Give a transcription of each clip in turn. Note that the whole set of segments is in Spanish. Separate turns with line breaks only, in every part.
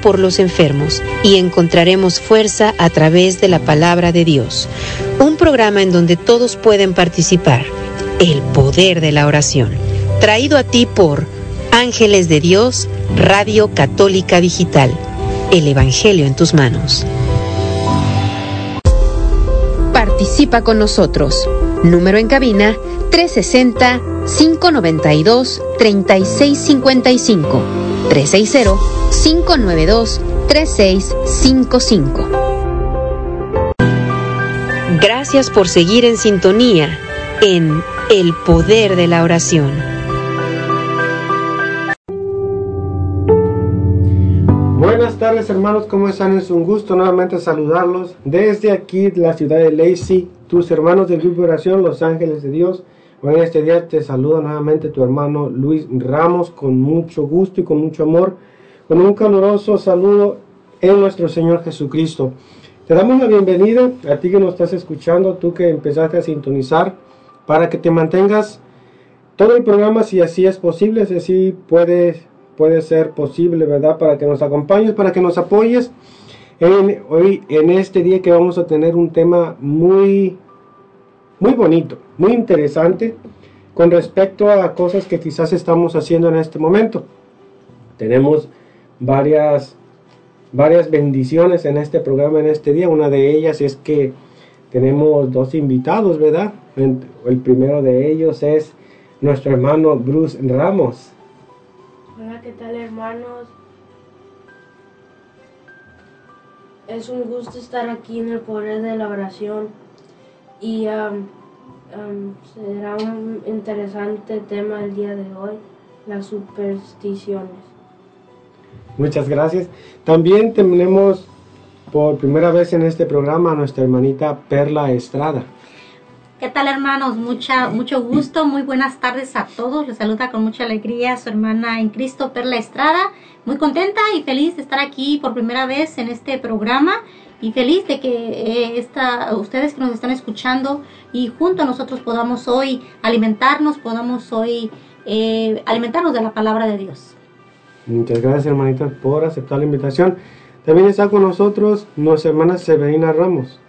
por los enfermos y encontraremos fuerza a través de la palabra de Dios. Un programa en donde todos pueden participar. El poder de la oración. Traído a ti por Ángeles de Dios, Radio Católica Digital. El Evangelio en tus manos. Participa con nosotros. Número en cabina 360-592-3655. 360-592-3655. Gracias por seguir en sintonía en El Poder de la Oración.
Buenas tardes hermanos, ¿cómo están? Es un gusto nuevamente saludarlos desde aquí, la ciudad de Lacey, tus hermanos del grupo de oración Los Ángeles de Dios. Hoy en este día te saluda nuevamente tu hermano Luis Ramos con mucho gusto y con mucho amor, con un caluroso saludo en nuestro Señor Jesucristo. Te damos la bienvenida a ti que nos estás escuchando, tú que empezaste a sintonizar, para que te mantengas todo el programa si así es posible, si así puede, puede ser posible, ¿verdad? Para que nos acompañes, para que nos apoyes en, hoy, en este día que vamos a tener un tema muy, muy bonito, muy interesante con respecto a cosas que quizás estamos haciendo en este momento. Tenemos varias varias bendiciones en este programa en este día. Una de ellas es que tenemos dos invitados, ¿verdad? El primero de ellos es nuestro hermano Bruce Ramos.
Hola, ¿qué tal hermanos? Es un gusto estar aquí en el poder de la oración y será un interesante tema el día de hoy, las supersticiones.
Muchas gracias. También tenemos por primera vez en este programa a nuestra hermanita Perla Estrada.
¿Qué tal hermanos? Mucha, mucho gusto, muy buenas tardes a todos. Les saluda con mucha alegría su hermana en Cristo Perla Estrada. Muy contenta y feliz de estar aquí por primera vez en este programa y feliz de que eh, esta, ustedes que nos están escuchando y junto a nosotros podamos hoy alimentarnos, podamos hoy eh, alimentarnos de la palabra de Dios.
Muchas gracias, hermanita, por aceptar la invitación. También está con nosotros nuestra hermana Severina Ramos.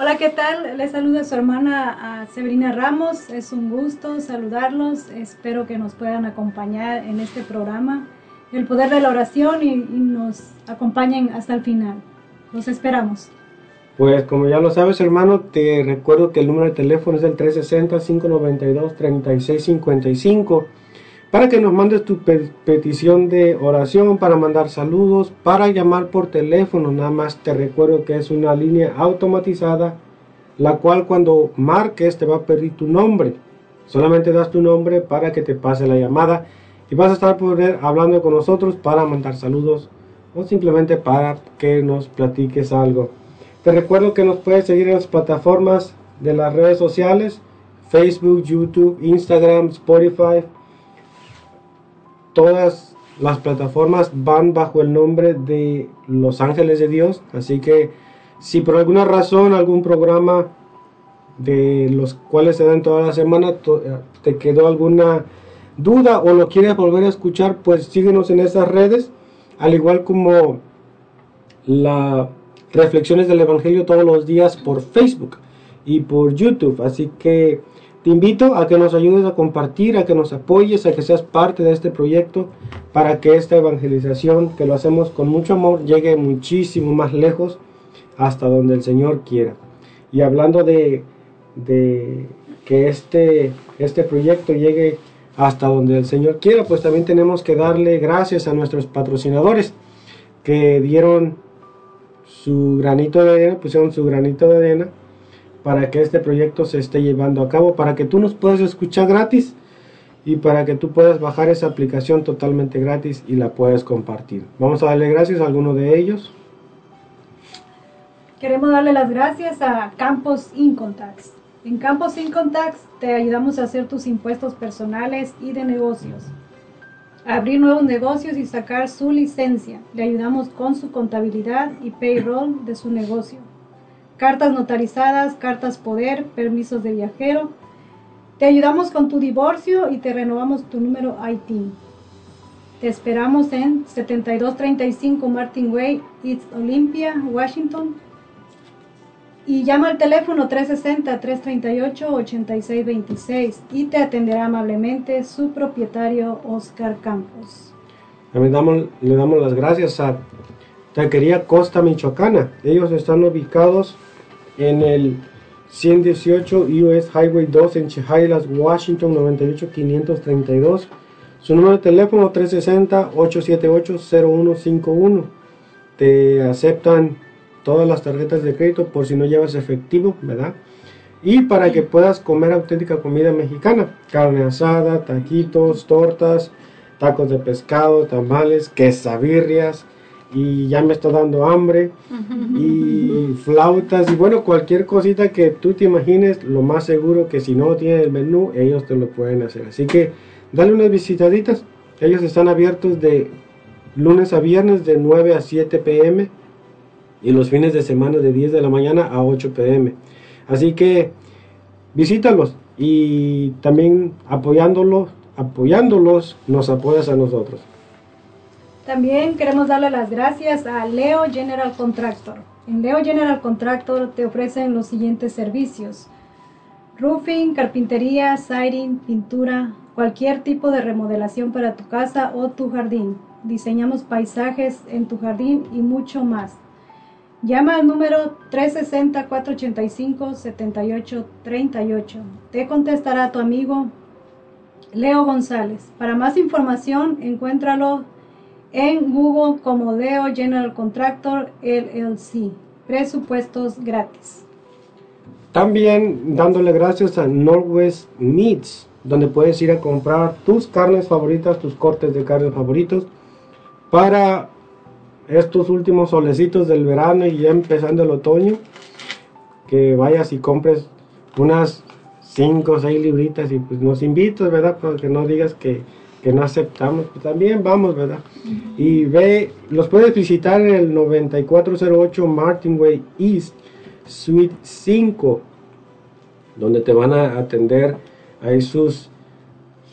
Hola, ¿qué tal? Les saluda su hermana Severina Ramos. Es un gusto saludarlos. Espero que nos puedan acompañar en este programa, El Poder de la Oración, y, y nos acompañen hasta el final. Los esperamos.
Pues como ya lo sabes, hermano, te recuerdo que el número de teléfono es el 360-592-3655 para que nos mandes tu petición de oración, para mandar saludos, para llamar por teléfono. Nada más te recuerdo que es una línea automatizada, la cual cuando marques te va a pedir tu nombre. Solamente das tu nombre para que te pase la llamada y vas a estar hablando con nosotros para mandar saludos o simplemente para que nos platiques algo. Te recuerdo que nos puedes seguir en las plataformas de las redes sociales, Facebook, YouTube, Instagram, Spotify, todas las plataformas van bajo el nombre de Los Ángeles de Dios. Así que si por alguna razón algún programa de los cuales se dan toda la semana eh, te quedó alguna duda o lo quieres volver a escuchar, pues síguenos en esas redes, al igual como las reflexiones del Evangelio todos los días por Facebook y por YouTube. Así que te invito a que nos ayudes a compartir, a que nos apoyes, a que seas parte de este proyecto para que esta evangelización, que lo hacemos con mucho amor, llegue muchísimo más lejos hasta donde el Señor quiera. Y hablando de, que este, este proyecto llegue hasta donde el Señor quiera, pues también tenemos que darle gracias a nuestros patrocinadores que dieron su granito de arena, pusieron su granito de arena para que este proyecto se esté llevando a cabo, para que tú nos puedas escuchar gratis y para que tú puedas bajar esa aplicación totalmente gratis y la puedas compartir. Vamos a darle gracias a alguno de ellos.
Queremos darle las gracias a Campos Incontax. En Campos Incontax te ayudamos a hacer tus impuestos personales y de negocios. abrir nuevos negocios y sacar su licencia. Le ayudamos con su contabilidad y payroll de su negocio cartas notarizadas, cartas poder, permisos de viajero. Te ayudamos con tu divorcio y te renovamos tu número ITIN. Te esperamos en 7235 Martin Way, East Olympia, Washington. Y llama al teléfono 360-338-8626 y te atenderá amablemente su propietario Oscar Campos.
También damos- le damos las gracias a Taquería Costa Michoacana. Ellos están ubicados en el 118 US Highway 2 en Chehalis, Washington 98532. Su número de teléfono 360-878-0151. Te aceptan todas las tarjetas de crédito por si no llevas efectivo, ¿verdad? Y para que puedas comer auténtica comida mexicana, carne asada, taquitos, tortas, tacos de pescado, tamales, quesabirrias y ya me está dando hambre y flautas y bueno, cualquier cosita que tú te imagines, lo más seguro que si no tiene el menú, ellos te lo pueden hacer. Así que dale unas visitaditas. Ellos están abiertos de lunes a viernes de 9 a 7 pm y los fines de semana de 10 de la mañana a 8 pm. Así que visítalos y también apoyándolos, apoyándolos nos apoyas a nosotros.
También queremos darle las gracias a Leo General Contractor. En Leo General Contractor te ofrecen los siguientes servicios. Roofing, carpintería, siding, pintura, cualquier tipo de remodelación para tu casa o tu jardín. Diseñamos paisajes en tu jardín y mucho más. Llama al número 360-485-7838. Te contestará tu amigo Leo González. Para más información, encuéntralo en Google como Leo General Contractor LLC. Presupuestos gratis.
También dándole gracias a Northwest Meats, donde puedes ir a comprar tus carnes favoritas, tus cortes de carne favoritos para estos últimos solecitos del verano y ya empezando el otoño. Que vayas y compres unas 5 o 6 libritas y pues nos invitas, ¿verdad? Porque no digas que, que no aceptamos, pues también vamos, ¿verdad? Y ve, los puedes visitar en el 9408 Martin Way East, Suite 5, donde te van a atender ahí sus,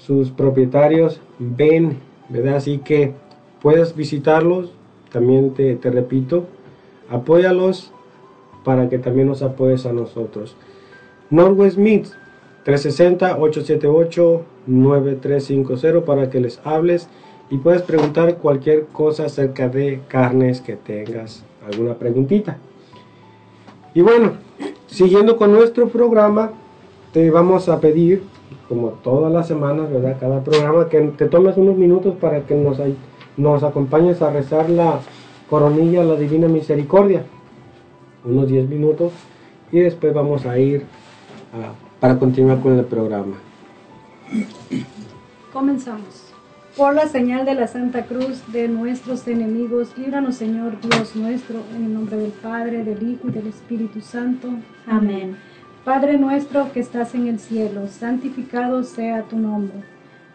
sus propietarios, ven, ¿verdad? Así que puedes visitarlos, también te, te repito, apóyalos para que también nos apoyes a nosotros. Northwest Meats 360-878-9350 para que les hables y puedes preguntar cualquier cosa acerca de carnes que tengas, alguna preguntita. Y bueno, siguiendo con nuestro programa, te vamos a pedir, como todas las semanas, ¿verdad? Cada programa, que te tomes unos minutos para que nos, ay- nos acompañes a rezar la coronilla, la Divina Misericordia. Unos 10 minutos y después vamos a ir a- para continuar con el programa.
Comenzamos. Por la señal de la Santa Cruz de nuestros enemigos, líbranos Señor Dios nuestro, en el nombre del Padre, del Hijo y del Espíritu Santo.
Amén.
Padre nuestro que estás en el cielo, santificado sea tu nombre.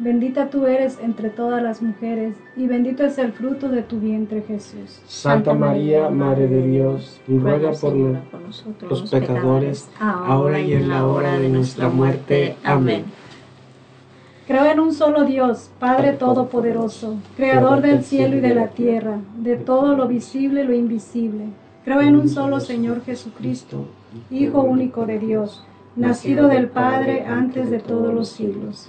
Bendita tú eres entre todas las mujeres, y bendito es el fruto de tu vientre Jesús.
Santa María, Madre de Dios, ruega por nosotros los pecadores, ahora y en la hora de nuestra muerte. Amén.
Creo en un solo Dios, Padre Todopoderoso, Creador del cielo y de la tierra, de todo lo visible y lo invisible. Creo en un solo Señor Jesucristo, Hijo único de Dios, nacido del Padre antes de todos los siglos.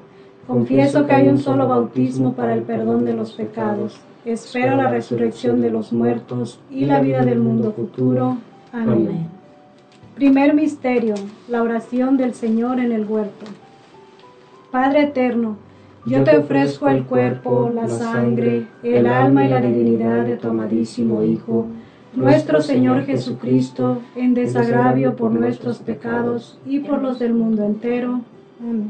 Confieso que hay un solo bautismo para el perdón de los pecados. Espero la resurrección de los muertos y la vida del mundo futuro. Amén. Primer misterio, la oración del Señor en el huerto. Padre eterno, yo te ofrezco el cuerpo, la sangre, el alma y la divinidad de tu amadísimo Hijo, nuestro Señor Jesucristo, en desagravio por nuestros pecados y por los del mundo entero. Amén.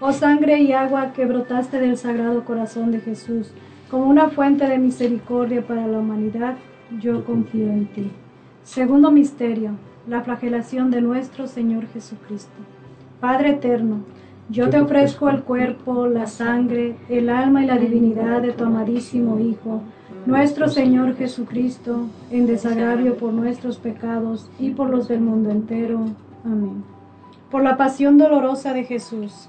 Oh sangre y agua que brotaste del sagrado corazón de Jesús, como una fuente de misericordia para la humanidad, yo confío en ti. Segundo misterio, la flagelación de nuestro Señor Jesucristo. Padre eterno, yo te ofrezco el cuerpo, la sangre, el alma y la divinidad de tu amadísimo Hijo, nuestro Señor Jesucristo, en desagravio por nuestros pecados y por los del mundo entero. Amén. Por la pasión dolorosa de Jesús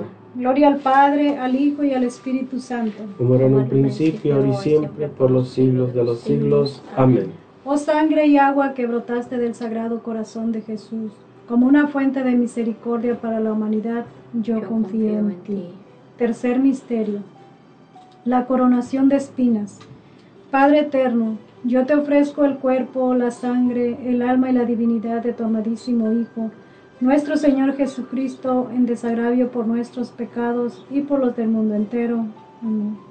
Gloria al Padre, al Hijo y al Espíritu Santo.
Como era en un principio, ahora y siempre, por los siglos de los siglos. Amén.
Oh sangre y agua que brotaste del sagrado corazón de Jesús, como una fuente de misericordia para la humanidad, yo, confío, en ti. Tercer misterio. La coronación de espinas. Padre eterno, yo te ofrezco el cuerpo, la sangre, el alma y la divinidad de tu amadísimo Hijo nuestro Señor Jesucristo, en desagravio por nuestros pecados y por los del mundo entero. Amén.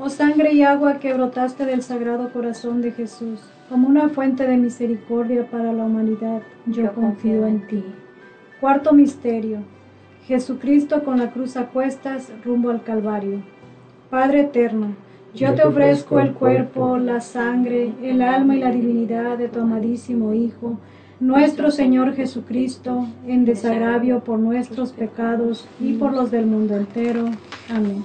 Oh sangre y agua que brotaste del sagrado corazón de Jesús, como una fuente de misericordia para la humanidad, yo, confío en ti. Cuarto misterio. Jesucristo con la cruz a cuestas rumbo al Calvario. Padre eterno, yo te ofrezco el cuerpo, la sangre, el alma y la divinidad de tu amadísimo Hijo, nuestro Señor Jesucristo, en desagravio por nuestros pecados y por los del mundo entero. Amén.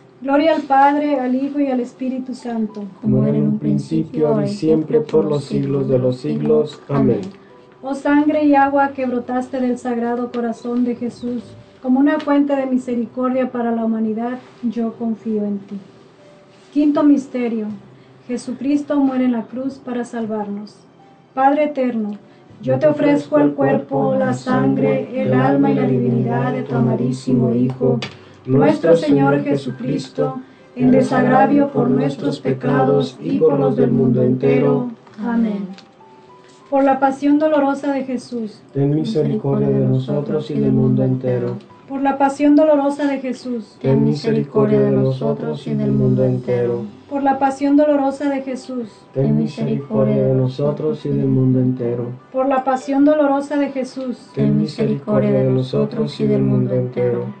Gloria al Padre, al Hijo y al Espíritu Santo.
Como era en un principio, ahora y siempre, por los siglos de los siglos. Amén.
Oh sangre y agua que brotaste del sagrado corazón de Jesús, como una fuente de misericordia para la humanidad, yo confío en ti. Quinto misterio. Jesucristo muere en la cruz para salvarnos. Padre eterno, yo te ofrezco el cuerpo, la sangre, el alma y la divinidad de tu amadísimo Hijo nuestro Señor Jesucristo, en desagravio por nuestros pecados y por los del mundo entero. Amén. Por la pasión dolorosa de Jesús,
ten misericordia de nosotros y del mundo entero.
Por la pasión dolorosa de Jesús,
ten misericordia de nosotros y del mundo entero.
Por la pasión dolorosa de Jesús,
ten misericordia de nosotros y del mundo entero.
Por la pasión dolorosa de Jesús,
ten misericordia de nosotros y del mundo entero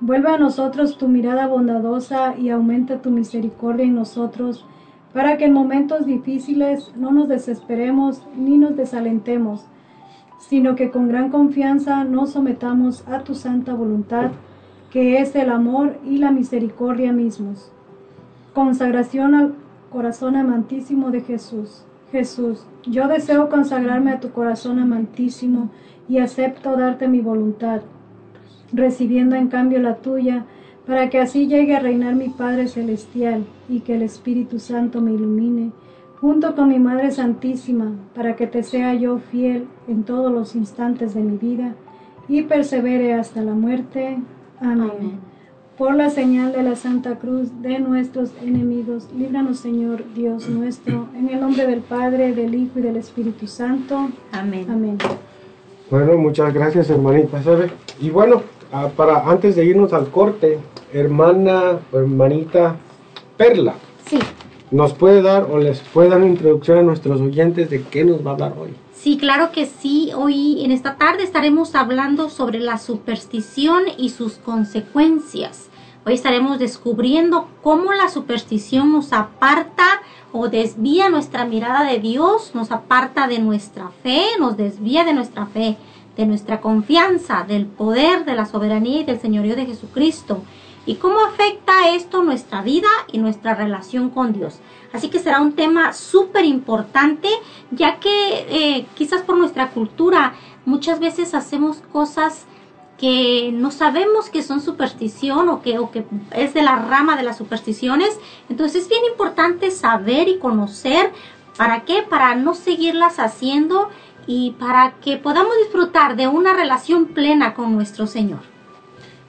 Vuelve a nosotros tu mirada bondadosa y aumenta tu misericordia en nosotros, para que en momentos difíciles no nos desesperemos ni nos desalentemos, sino que con gran confianza nos sometamos a tu santa voluntad, que es el amor y la misericordia mismos. Consagración al corazón amantísimo de Jesús. Jesús, yo deseo consagrarme a tu corazón amantísimo y acepto darte mi voluntad recibiendo en cambio la tuya, para que así llegue a reinar mi Padre Celestial y que el Espíritu Santo me ilumine, junto con mi Madre Santísima, para que te sea yo fiel en todos los instantes de mi vida y persevere hasta la muerte. Amén. Por la señal de la Santa Cruz de nuestros enemigos, líbranos Señor Dios nuestro, en el nombre del Padre, del Hijo y del Espíritu Santo.
Amén.
Amén.
Bueno, muchas gracias hermanita. Y bueno, Ah, para antes de irnos al corte, hermana hermanita Perla.
Sí.
¿Nos puede dar o les puede dar una introducción a nuestros oyentes de qué nos va a hablar hoy?
Sí, claro que sí. Hoy en esta tarde estaremos hablando sobre la superstición y sus consecuencias. Hoy estaremos descubriendo cómo la superstición nos aparta o desvía nuestra mirada de Dios, nos aparta de nuestra fe, nos desvía de nuestra fe de nuestra confianza, del poder, de la soberanía y del señorío de Jesucristo. Y cómo afecta esto nuestra vida y nuestra relación con Dios. Así que será un tema súper importante, ya que eh, quizás por nuestra cultura muchas veces hacemos cosas que no sabemos que son superstición o que, o que es de la rama de las supersticiones. Entonces es bien importante saber y conocer para qué, para no seguirlas haciendo y para que podamos disfrutar de una relación plena con nuestro Señor.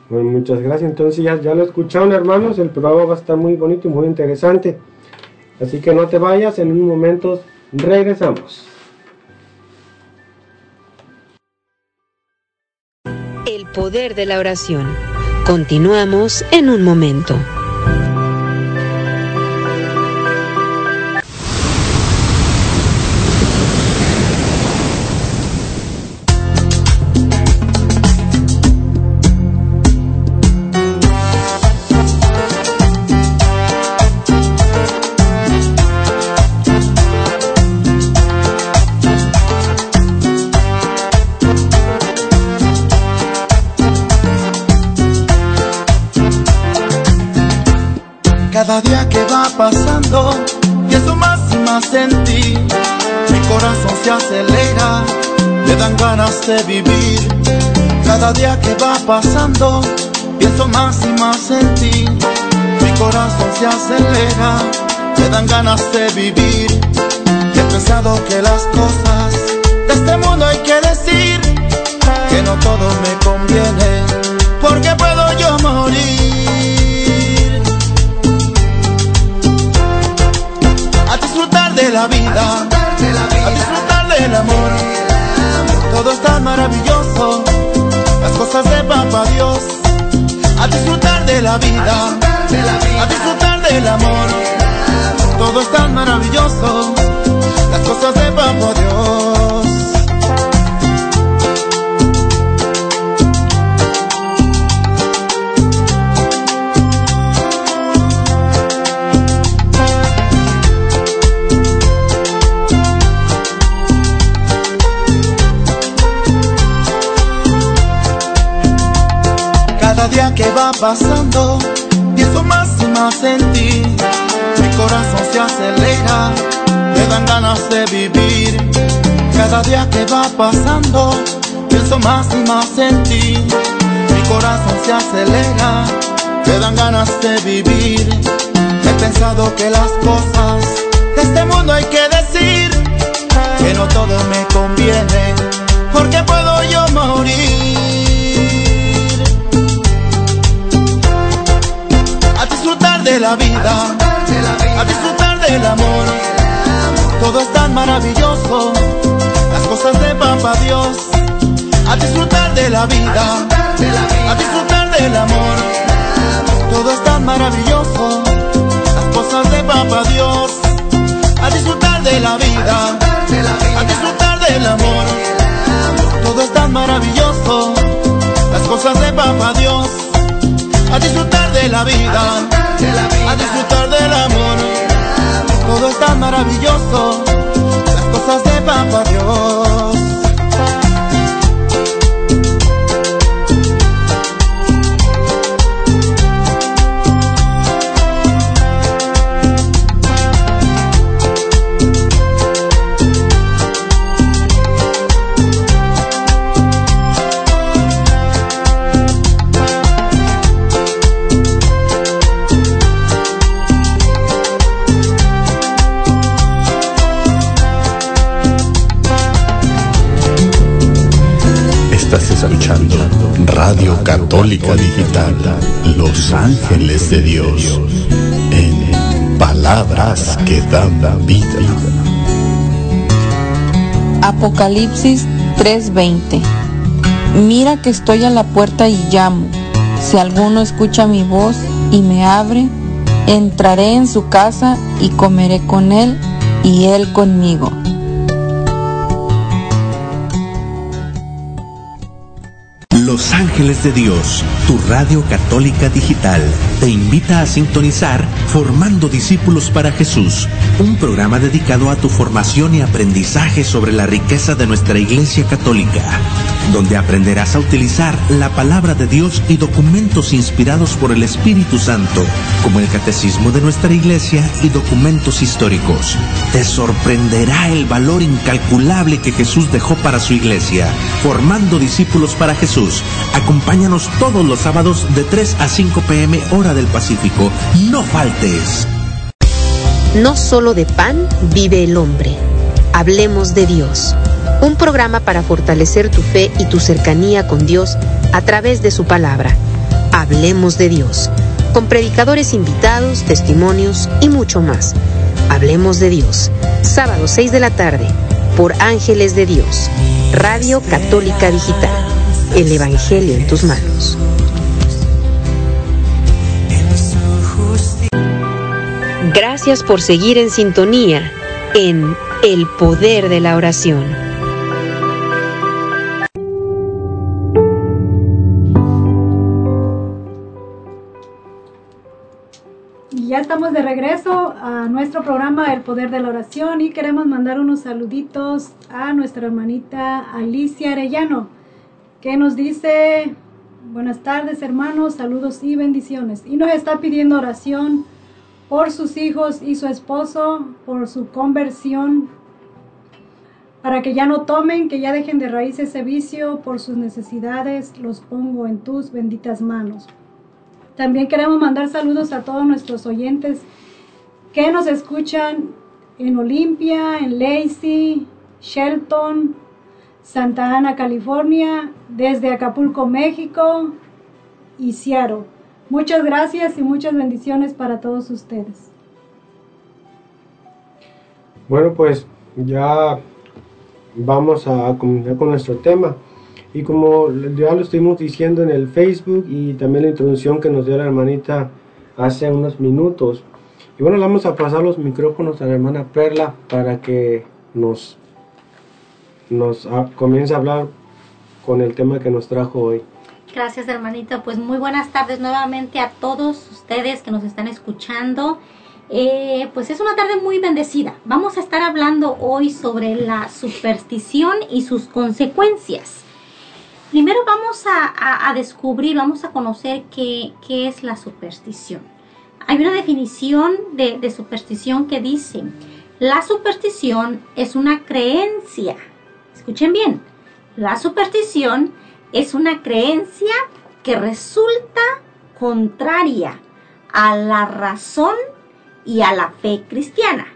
Bueno, muchas gracias. Entonces ya, ya lo escucharon hermanos, el programa va a estar muy bonito y muy interesante. Así que no te vayas, en un momento regresamos.
El poder de la oración. Continuamos en un momento.
Cada día que va pasando, pienso más y más en ti. Mi corazón se acelera, me dan ganas de vivir. Cada día que va pasando, pienso más y más en ti. Mi corazón se acelera, me dan ganas de vivir. He pensado que las cosas de este mundo hay que decir, que no todo me conviene, porque puedo yo morir. De la vida, a disfrutar del amor. Todo es tan maravilloso, las cosas de Papá Dios. A disfrutar de la vida, a disfrutar del amor. Todo es tan maravilloso, las cosas de Papá Dios. Que va pasando, pienso más y más en ti. Mi corazón se acelera, me dan ganas de vivir. Cada día que va pasando, pienso más y más en ti. Mi corazón se acelera, me dan ganas de vivir. He pensado que las cosas de este mundo hay que decir, que no todo me conviene, porque puedo yo morir. La vida, a disfrutar del amor. Todo es tan maravilloso, las cosas de Papá Dios. A disfrutar de la vida, a disfrutar del amor. Todo es tan maravilloso, las cosas de Papá Dios. A disfrutar de la vida, a disfrutar del amor. Todo es tan maravilloso, las cosas de Papá Dios a disfrutar de la vida, a disfrutar del amor. Todo es tan maravilloso, las cosas de Papá Dios.
Escuchando Radio Católica Digital, Los Ángeles de Dios, en palabras que dan vida.
Apocalipsis 3:20 Mira que estoy a la puerta y llamo. Si alguno escucha mi voz y me abre, entraré en su casa y comeré con él y él conmigo.
Los Ángeles de Dios, tu radio católica digital, te invita a sintonizar Formando Discípulos para Jesús, un programa dedicado a tu formación y aprendizaje sobre la riqueza de nuestra Iglesia Católica, donde aprenderás a utilizar la palabra de Dios y documentos inspirados por el Espíritu Santo, como el Catecismo de nuestra Iglesia y documentos históricos. Te sorprenderá el valor incalculable que Jesús dejó para su Iglesia, formando discípulos para Jesús. Acompáñanos todos los sábados de 3 a 5 pm hora del Pacífico. No faltes.
No solo de pan vive el hombre. Hablemos de Dios. Un programa para fortalecer tu fe y tu cercanía con Dios a través de su palabra. Hablemos de Dios. Con predicadores invitados, testimonios y mucho más. Hablemos de Dios. Sábado 6 de la tarde por Ángeles de Dios. Radio Católica Digital. El Evangelio en tus manos. Gracias por seguir en sintonía en El Poder de la Oración.
Ya estamos de regreso a nuestro programa El Poder de la Oración y queremos mandar unos saluditos a nuestra hermanita Alicia Arellano, que nos dice, buenas tardes hermanos, saludos y bendiciones. Y nos está pidiendo oración por sus hijos y su esposo, por su conversión, para que ya no tomen, que ya dejen de raíz ese vicio, por sus necesidades, los pongo en tus benditas manos. También queremos mandar saludos a todos nuestros oyentes que nos escuchan en Olimpia, en Lacey, Shelton, Santa Ana, California, desde Acapulco, México y Seattle. Muchas gracias y muchas bendiciones para todos ustedes.
Bueno, pues ya vamos a comenzar con nuestro tema. Y como ya lo estuvimos diciendo en el Facebook y también la introducción que nos dio la hermanita hace unos minutos. Y bueno, vamos a pasar los micrófonos a la hermana Perla para que nos, nos comience a hablar con el tema que nos trajo hoy.
Gracias, hermanita. Pues muy buenas tardes nuevamente a todos ustedes que nos están escuchando. Eh, pues es una tarde muy bendecida. Vamos a estar hablando hoy sobre la superstición y sus consecuencias. Primero vamos a, descubrir, vamos a conocer qué, es la superstición. Hay una definición de, de superstición que dice, la superstición es una creencia. Escuchen bien, la superstición es una creencia que resulta contraria a la razón y a la fe cristiana.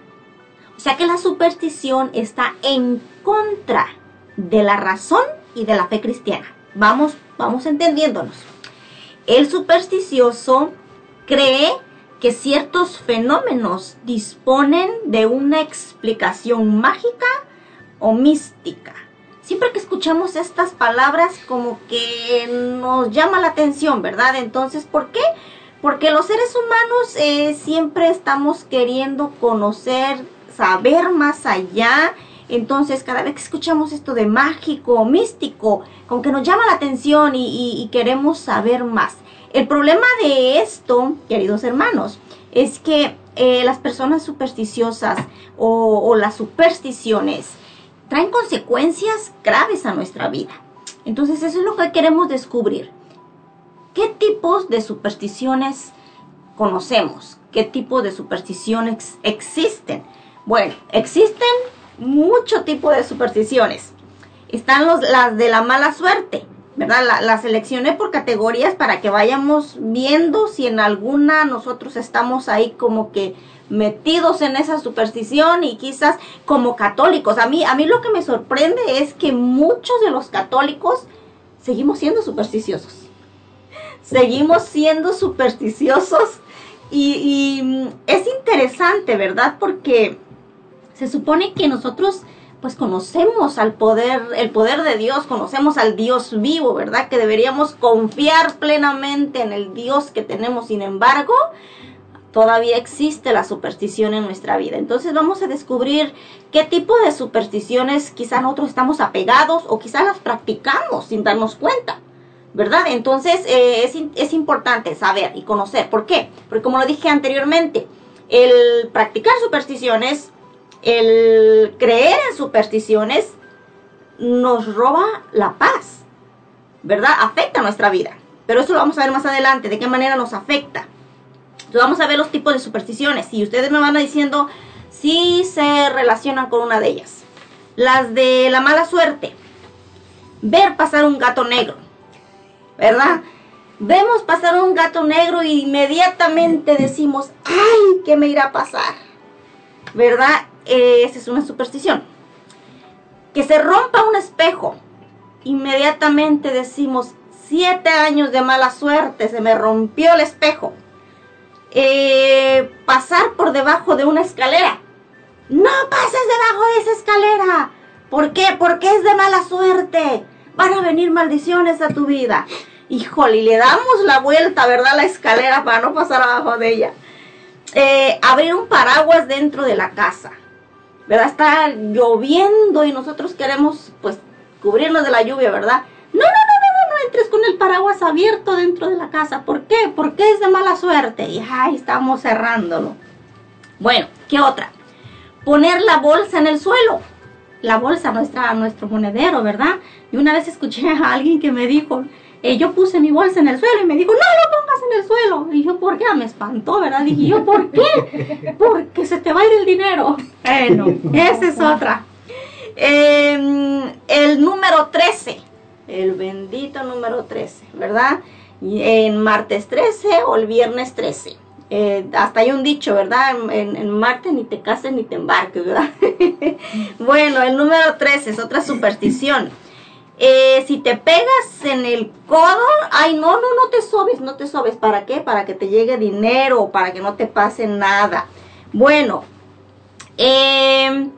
O sea que la superstición está en contra de la razón y de la fe cristiana. Vamos, vamos entendiéndonos. El supersticioso cree que ciertos fenómenos disponen de una explicación mágica o mística. Siempre que escuchamos estas palabras como que nos llama la atención, ¿verdad? Entonces, ¿por qué? Porque los seres humanos eh, siempre estamos queriendo conocer, saber más allá entonces, cada vez que escuchamos esto de mágico o místico, como que nos llama la atención y, queremos saber más. El problema de esto, queridos hermanos, es que eh, las personas supersticiosas o, las supersticiones traen consecuencias graves a nuestra vida. Entonces, eso es lo que queremos descubrir. ¿Qué tipos de supersticiones conocemos? ¿Qué tipos de supersticiones existen? Bueno, existen mucho tipo de supersticiones. Están los, las de la mala suerte, ¿verdad? La, la, seleccioné por categorías para que vayamos viendo si en alguna nosotros estamos ahí como que metidos en esa superstición y quizás como católicos. A mí, a mí lo que me sorprende es que muchos de los católicos seguimos siendo supersticiosos. Seguimos siendo supersticiosos y, y mm, es interesante, ¿verdad? Porque se supone que nosotros pues conocemos al poder, el poder de Dios, conocemos al Dios vivo, ¿verdad? Que deberíamos confiar plenamente en el Dios que tenemos. Sin embargo, todavía existe la superstición en nuestra vida. Entonces vamos a descubrir qué tipo de supersticiones quizá nosotros estamos apegados o quizá las practicamos sin darnos cuenta. ¿Verdad? Entonces eh, es, es importante saber y conocer. ¿Por qué? Porque como lo dije anteriormente, el practicar supersticiones el creer en supersticiones nos roba la paz, ¿verdad? Afecta nuestra vida. Pero eso lo vamos a ver más adelante, de qué manera nos afecta. Entonces vamos a ver los tipos de supersticiones. Y ustedes me van diciendo si se relacionan con una de ellas. Las de la mala suerte. Ver pasar un gato negro. ¿verdad? Vemos pasar un gato negro y inmediatamente decimos, ay, ¿qué me irá a pasar? ¿Verdad? Eh, esa es una superstición. Que se rompa un espejo, inmediatamente decimos, siete años de mala suerte, se me rompió el espejo. Eh, pasar por debajo de una escalera. No pases debajo de esa escalera. ¿Por qué? Porque es de mala suerte. Van a venir maldiciones a tu vida. Híjole, y le damos la vuelta, ¿verdad? La escalera para no pasar abajo de ella. Eh, abrir un paraguas dentro de la casa. ¿Verdad? Está lloviendo y nosotros queremos, pues, cubrirnos de la lluvia, ¿verdad? No, no, no, no, no, entres con el paraguas abierto dentro de la casa. ¿Por qué? Porque es de mala suerte. Y ay, estamos cerrándolo. Bueno, ¿qué otra? Poner la bolsa en el suelo. La bolsa, nuestra, nuestro monedero, ¿verdad? Y una vez escuché a alguien que me dijo, eh, yo puse mi bolsa en el suelo y me dijo, no lo pongas en el suelo. Y yo, ¿por qué? Me espantó, ¿verdad? Dije yo, ¿por qué? Porque se te va a ir el dinero. Bueno, esa es otra. Eh, el número 13, el bendito número 13, ¿verdad? En martes 13 o el viernes 13. Eh, hasta hay un dicho, ¿verdad? En, en, Marte ni te cases ni te embarques, ¿verdad? bueno, el número 13 es otra superstición. Eh, si te pegas en el codo, ay, no, no, no te sobes, no te sobes. ¿Para qué? Para que te llegue dinero, para que no te pase nada. Bueno, eh,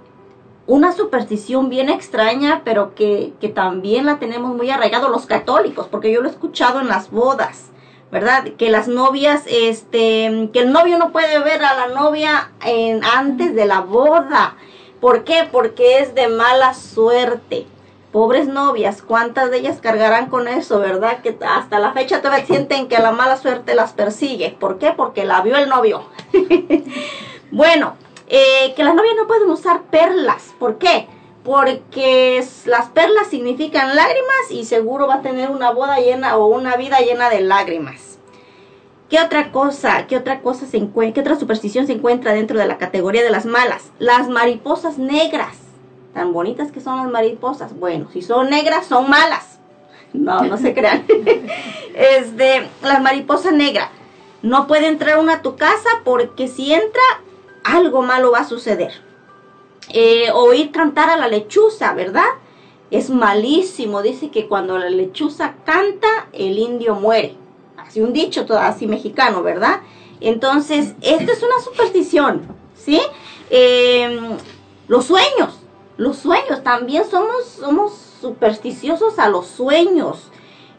una superstición bien extraña, pero que, que también la tenemos muy arraigado los católicos, porque yo lo he escuchado en las bodas. ¿verdad? Que las novias, este, que el novio no puede ver a la novia en, antes de la boda. ¿Por qué? Porque es de mala suerte. Pobres novias, ¿cuántas de ellas cargarán con eso, verdad? Que hasta la fecha todavía sienten que la mala suerte las persigue. ¿Por qué? Porque la vio el novio. bueno, eh, que las novias no pueden usar perlas. ¿Por qué? porque las perlas significan lágrimas y seguro va a tener una boda llena o una vida llena de lágrimas. ¿Qué otra cosa, qué otra cosa se encuentra, qué otra superstición se encuentra dentro de la categoría de las malas? Las mariposas negras. Tan bonitas que son las mariposas. Bueno, si son negras son malas. No, no se crean. este, las mariposas negras. No puede entrar una a tu casa porque si entra algo malo va a suceder eh, oír cantar a la lechuza, ¿verdad? Es malísimo. Dice que cuando la lechuza canta, el indio muere. Así un dicho, todo así mexicano, ¿verdad? Entonces, esta es una superstición, ¿sí? Em, los sueños, los sueños, también somos, somos supersticiosos a los sueños.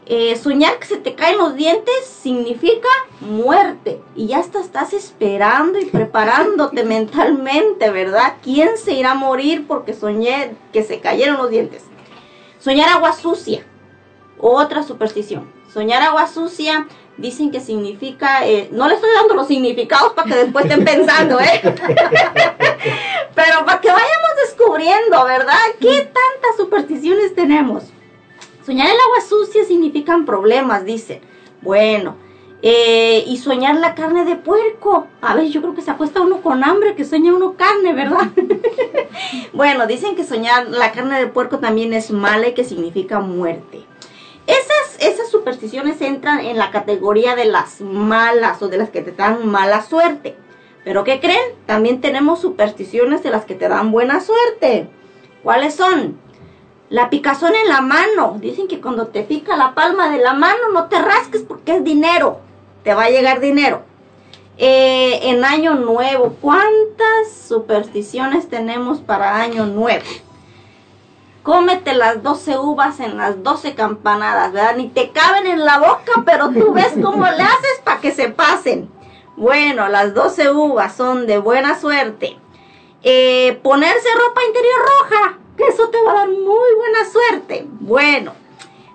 Eh, soñar que se te caen los dientes significa muerte y ya hasta estás esperando y preparándote mentalmente, ¿verdad? ¿Quién se irá a morir porque soñé que se cayeron los dientes? Soñar agua sucia, otra superstición. Soñar agua sucia dicen que significa, eh, no le estoy dando los significados para que después estén pensando, ¿eh? Pero para que vayamos descubriendo, ¿verdad? ¿Qué tantas supersticiones tenemos? Soñar el agua sucia significan problemas, dice. Bueno, eh, y soñar la carne de puerco. A ver, yo creo que se acuesta uno con hambre que sueña uno carne, ¿verdad? bueno, dicen que soñar la carne de puerco también es mala y que significa muerte. Esas, esas supersticiones entran en la categoría de las malas o de las que te dan mala suerte. Pero ¿qué creen? También tenemos supersticiones de las que te dan buena suerte. ¿Cuáles son? La picazón en la mano. Dicen que cuando te pica la palma de la mano no te rasques porque es dinero. Te va a llegar dinero. Eh, en año nuevo, ¿cuántas supersticiones tenemos para año nuevo? Cómete las 12 uvas en las 12 campanadas, ¿verdad? Ni te caben en la boca, pero tú ves cómo le haces para que se pasen. Bueno, las 12 uvas son de buena suerte. Eh, ponerse ropa interior roja que eso te va a dar muy buena suerte. Bueno,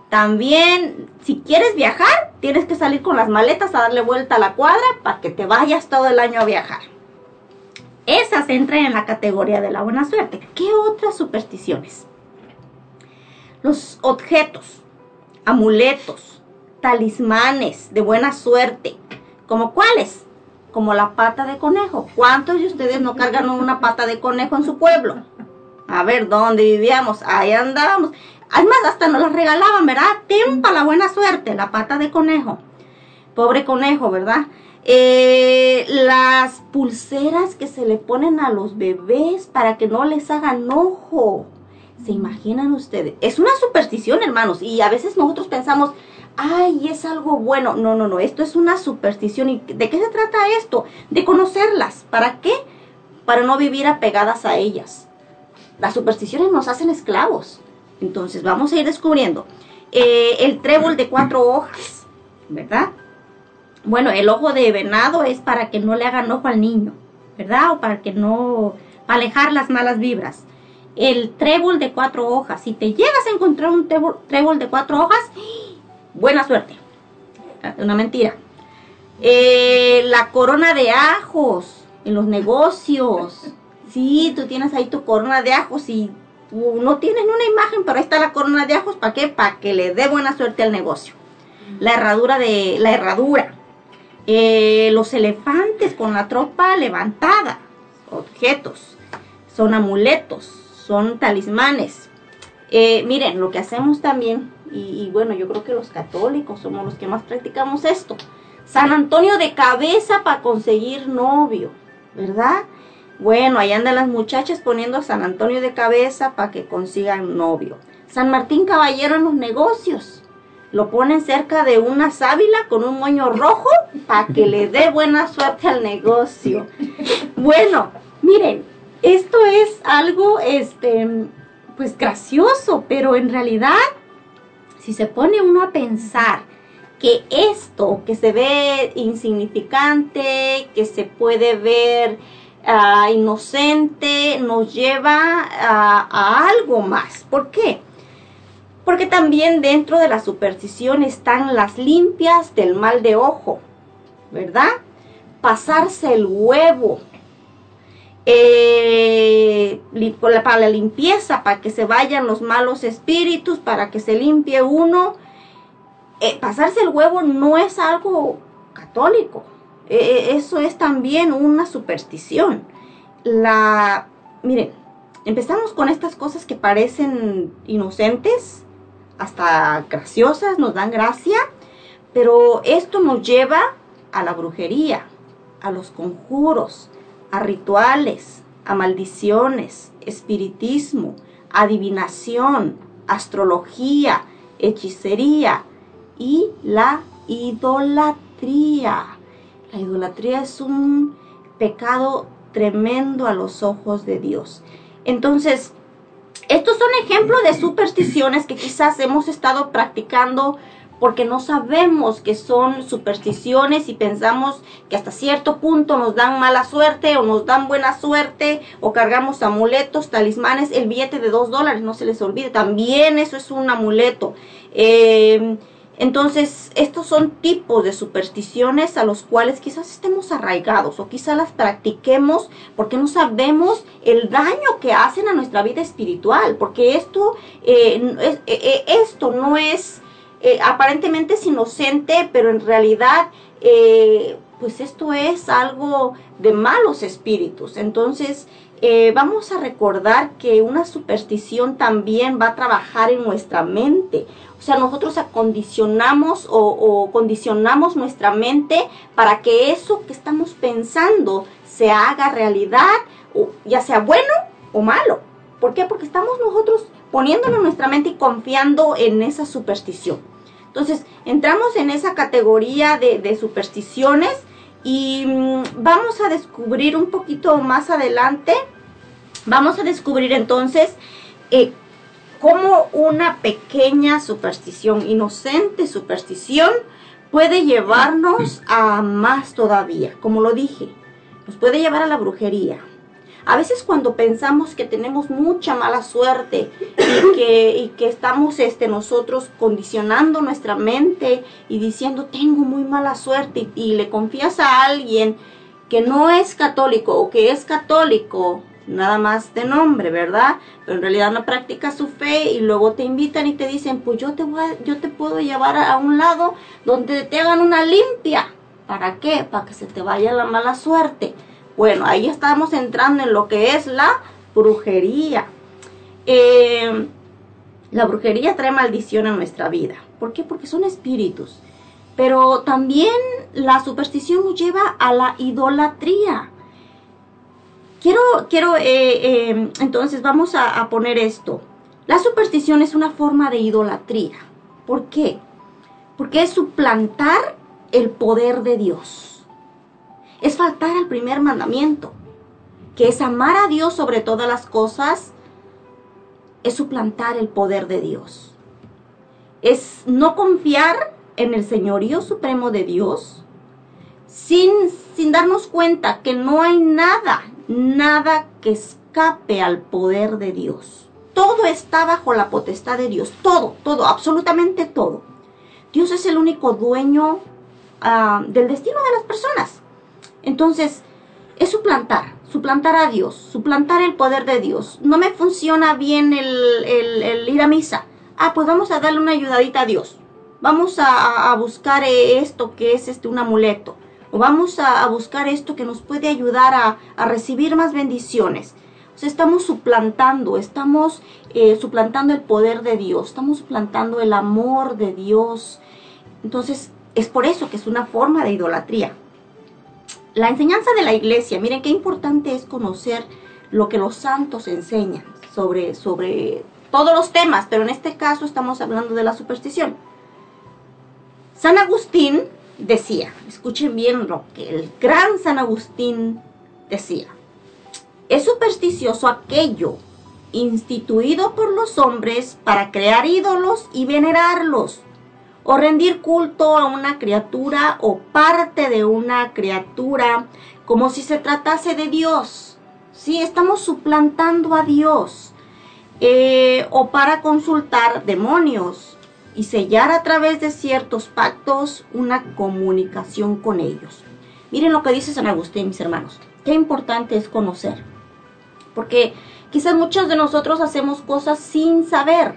también si quieres viajar, tienes que salir con las maletas a darle vuelta a la cuadra para que te vayas todo el año a viajar. Esas entran en la categoría de la buena suerte. ¿Qué otras supersticiones? Los objetos, amuletos, talismanes de buena suerte. ¿Como cuáles? Como la pata de conejo. ¿Cuántos de ustedes no cargan una pata de conejo en su pueblo? A ver, ¿dónde vivíamos? Ahí andábamos. Además, hasta nos las regalaban, ¿verdad? Tempa la buena suerte, la pata de conejo. Pobre conejo, ¿verdad? Eh, las pulseras que se le ponen a los bebés para que no les hagan ojo. ¿Se imaginan ustedes? Es una superstición, hermanos, y a veces nosotros pensamos, ay, es algo bueno. No, no, no, esto es una superstición. ¿Y de qué se trata esto? De conocerlas. ¿Para qué? Para no vivir apegadas a ellas. Las supersticiones nos hacen esclavos. Entonces vamos a ir descubriendo. Eh, el trébol de cuatro hojas, ¿verdad? Bueno, el ojo de venado es para que no le hagan ojo al niño, ¿verdad? O para que no, alejar las malas vibras. El trébol de cuatro hojas, si te llegas a encontrar un trébol, de cuatro hojas, buena suerte. Una mentira. Eh, la corona de ajos en los negocios. Sí, tú tienes ahí tu corona de ajos y no tienes una imagen, pero ahí está la corona de ajos. ¿Para qué? Para que le dé buena suerte al negocio. La herradura de la herradura. Eh, los elefantes con la tropa levantada. Objetos. Son amuletos. Son talismanes. Eh, miren, lo que hacemos también, y, y bueno, yo creo que los católicos somos los que más practicamos esto. San Antonio de cabeza para conseguir novio, ¿verdad? Bueno, ahí andan las muchachas poniendo a San Antonio de cabeza para que consigan novio. San Martín Caballero en los negocios. Lo ponen cerca de una sábila con un moño rojo para que le dé buena suerte al negocio. Bueno, miren, esto es algo, este, pues gracioso, pero en realidad, si se pone uno a pensar que esto que se ve insignificante, que se puede ver uh, inocente nos lleva a algo más. ¿Por qué? Porque también dentro de la superstición están las limpias del mal de ojo, ¿verdad? Pasarse el huevo, eh, para la limpieza, para que se vayan los malos espíritus, para que se limpie uno. Eh, pasarse el huevo no es algo católico, e, e, eso es también una superstición. La, miren, empezamos con estas cosas que parecen inocentes, hasta graciosas, nos dan gracia, pero esto nos lleva a la brujería, a los conjuros, a rituales, a maldiciones, espiritismo, adivinación, astrología, hechicería y la idolatría. La idolatría es un pecado tremendo a los ojos de Dios. Entonces, estos son ejemplos de supersticiones que quizás hemos estado practicando porque no sabemos que son supersticiones y pensamos que hasta cierto punto nos dan mala suerte o nos dan buena suerte o cargamos amuletos, talismanes, el billete de dos dólares, no se les olvide, también eso es un amuleto. Eh, entonces, estos son tipos de supersticiones a los cuales quizás estemos arraigados o quizás las practiquemos porque no sabemos el daño que hacen a nuestra vida espiritual, porque esto, eh, eh, eh, esto no es, aparentemente es inocente, pero en realidad, pues esto es algo de malos espíritus. Entonces, vamos a recordar que una superstición también va a trabajar en nuestra mente. O sea, nosotros acondicionamos o, condicionamos nuestra mente para que eso que estamos pensando se haga realidad, ya sea bueno o malo. ¿Por qué? Porque estamos nosotros poniéndolo en nuestra mente y confiando en esa superstición. Entonces, entramos en esa categoría de, supersticiones y mm, vamos a descubrir un poquito más adelante, vamos a descubrir entonces eh, cómo una pequeña superstición, inocente superstición, puede llevarnos a más todavía. Como lo dije, nos puede llevar a la brujería. A veces cuando pensamos que tenemos mucha mala suerte y que, estamos este, nosotros condicionando nuestra mente y diciendo tengo muy mala suerte y le confías a alguien que no es católico o que es católico nada más de nombre, ¿verdad? Pero en realidad no practicas su fe y luego te invitan y te dicen, pues yo te, voy yo te puedo llevar a, un lado donde te hagan una limpia. ¿Para qué? Para que se te vaya la mala suerte. Bueno, ahí estamos entrando en lo que es la brujería. Eh, La brujería trae maldición a nuestra vida. ¿Por qué? Porque son espíritus. Pero también la superstición nos lleva a la idolatría. Quiero, quiero, eh, eh, entonces vamos a, a poner esto. La superstición es una forma de idolatría. ¿Por qué? Porque es suplantar el poder de Dios. Faltar al primer mandamiento, que es amar a Dios sobre todas las cosas, es suplantar el poder de Dios. Es no confiar en el señorío supremo de Dios sin, sin darnos cuenta que no hay nada, nada que escape al poder de Dios. Todo está bajo la potestad de Dios, todo, todo, absolutamente todo. Dios es el único dueño uh, del destino de las personas. Entonces, es suplantar, suplantar a Dios, suplantar el poder de Dios. No me funciona bien el, ir a misa. Ah, pues vamos a darle una ayudadita a Dios. Vamos a, buscar esto que es este un amuleto. O vamos a, buscar esto que nos puede ayudar a, a recibir más bendiciones. O sea, estamos suplantando, estamos eh, suplantando el poder de Dios, estamos suplantando el amor de Dios. Entonces, es por eso que es una forma de idolatría. La enseñanza de la iglesia, miren qué importante es conocer lo que los santos enseñan sobre, sobre todos los temas, pero en este caso estamos hablando de la superstición. San Agustín decía, escuchen bien lo que el gran San Agustín decía, es supersticioso aquello instituido por los hombres para crear ídolos y venerarlos, o rendir culto a una criatura o parte de una criatura, como si se tratase de Dios. Sí, estamos suplantando a Dios. Eh, o para consultar demonios y sellar a través de ciertos pactos una comunicación con ellos. Miren lo que dice San Agustín, mis hermanos. Qué importante es conocer. Porque quizás muchos de nosotros hacemos cosas sin saber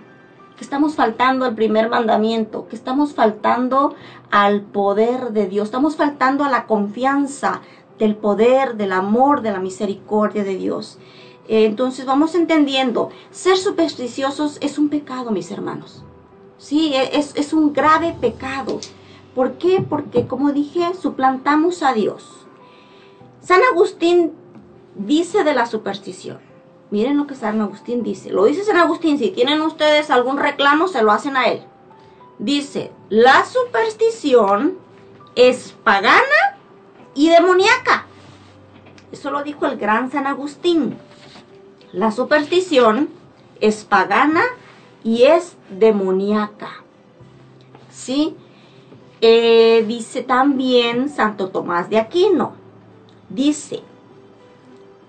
que estamos faltando al primer mandamiento, que estamos faltando al poder de Dios, estamos faltando a la confianza del poder, del amor, de la misericordia de Dios. Eh, entonces vamos entendiendo, ser supersticiosos es un pecado, mis hermanos. Sí, es, es un grave pecado. ¿Por qué? Porque, como dije, suplantamos a Dios. San Agustín dice de la superstición. Miren lo que San Agustín dice. Lo dice San Agustín. Si tienen ustedes algún reclamo, se lo hacen a él. Dice, la superstición es pagana y demoníaca. Eso lo dijo el gran San Agustín. La superstición es pagana y es demoníaca. ¿Sí? Eh, dice también Santo Tomás de Aquino. Dice,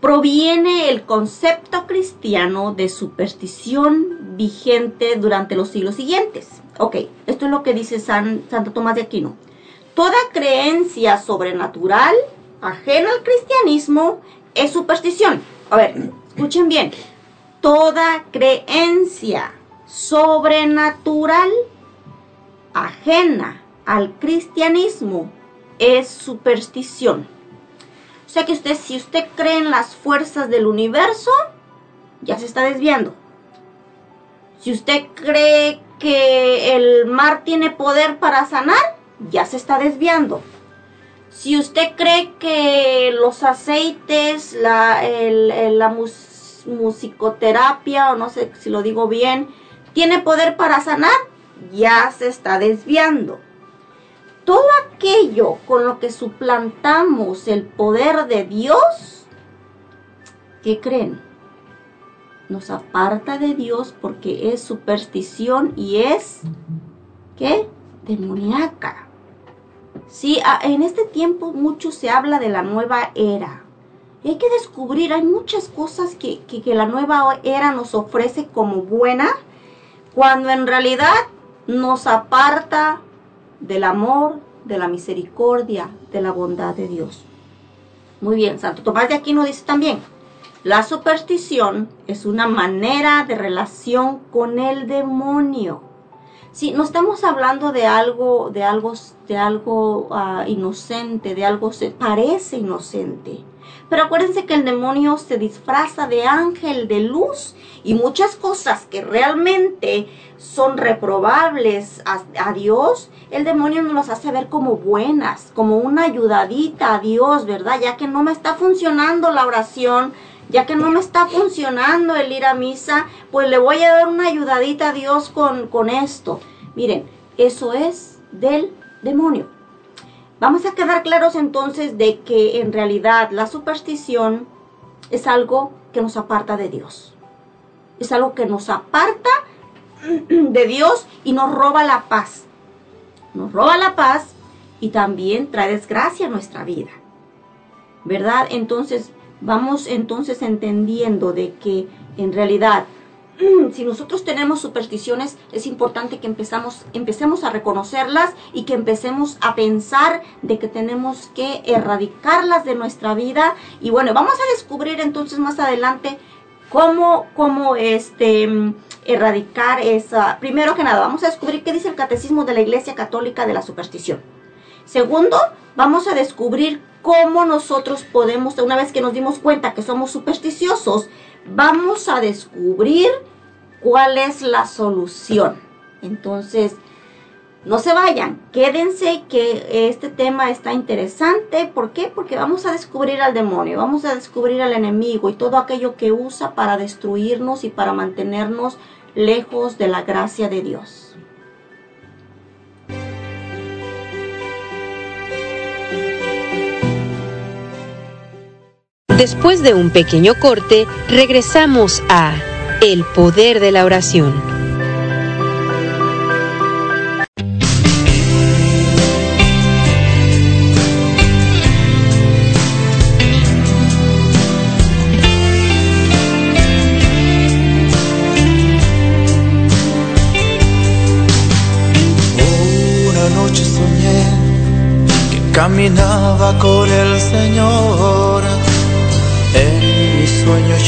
proviene el concepto cristiano de superstición vigente durante los siglos siguientes. Ok, esto es lo que dice San, Santo Tomás de Aquino. Toda creencia sobrenatural ajena al cristianismo es superstición. A ver, escuchen bien. Toda creencia sobrenatural ajena al cristianismo es superstición. Sea que usted, si usted cree en las fuerzas del universo, ya se está desviando. Si usted cree que el mar tiene poder para sanar, ya se está desviando. Si usted cree que los aceites, la, la mus, musicoterapia, o no sé si lo digo bien, tiene poder para sanar, ya se está desviando. Todo aquello con lo que suplantamos el poder de Dios, ¿qué creen? Nos aparta de Dios porque es superstición y es, ¿qué? Demoníaca. Sí, en este tiempo mucho se habla de la nueva era. Y hay que descubrir, hay muchas cosas que, que, que la nueva era nos ofrece como buena, cuando en realidad nos aparta del amor, de la misericordia, de la bondad de Dios. Muy bien, Santo Tomás de Aquino dice también, la superstición es una manera de relación con el demonio. Sí, no estamos hablando de algo, de algo, de algo ah, inocente, de algo que parece inocente. Pero acuérdense que el demonio se disfraza de ángel de luz y muchas cosas que realmente son reprobables a, a, Dios, el demonio nos las hace ver como buenas, como una ayudadita a Dios, ¿verdad? Ya que no me está funcionando la oración, ya que no me está funcionando el ir a misa, pues le voy a dar una ayudadita a Dios con, con esto. Miren, eso es del demonio. Vamos a quedar claros entonces de que en realidad la superstición es algo que nos aparta de Dios. Es algo que nos aparta de Dios y nos roba la paz. Nos roba la paz y también trae desgracia a nuestra vida. ¿Verdad? Entonces, vamos entonces entendiendo de que en realidad si nosotros tenemos supersticiones, es importante que empezamos, empecemos a reconocerlas y que empecemos a pensar de que tenemos que erradicarlas de nuestra vida. Y bueno, vamos a descubrir entonces más adelante cómo, cómo este, erradicar esa. Primero que nada, vamos a descubrir qué dice el catecismo de la Iglesia Católica de la superstición. Segundo, vamos a descubrir cómo nosotros podemos, una vez que nos dimos cuenta que somos supersticiosos, vamos a descubrir cuál es la solución. Entonces, no se vayan, quédense que este tema está interesante. ¿Por qué? Porque vamos a descubrir al demonio, vamos a descubrir al enemigo y todo aquello que usa para destruirnos y para mantenernos lejos de la gracia de Dios.
Después de un pequeño corte, regresamos a El Poder de la Oración.
Una noche soñé que caminaba con el Señor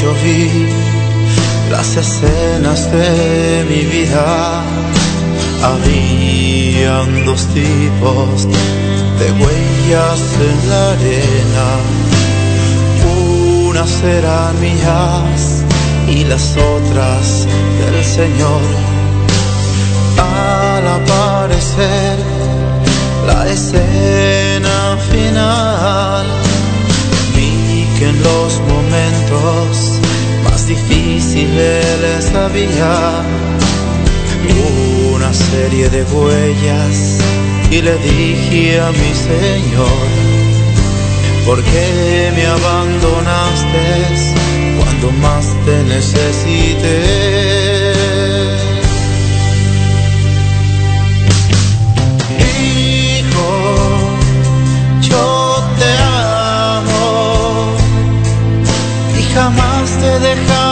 yo vi las escenas de mi vida. Habían dos tipos de huellas en la arena. Unas eran mías y las otras del Señor. Al aparecer la escena final que en los momentos más difíciles había una serie de huellas y le dije a mi Señor, ¿por qué me abandonaste cuando más te necesité? Jamás te he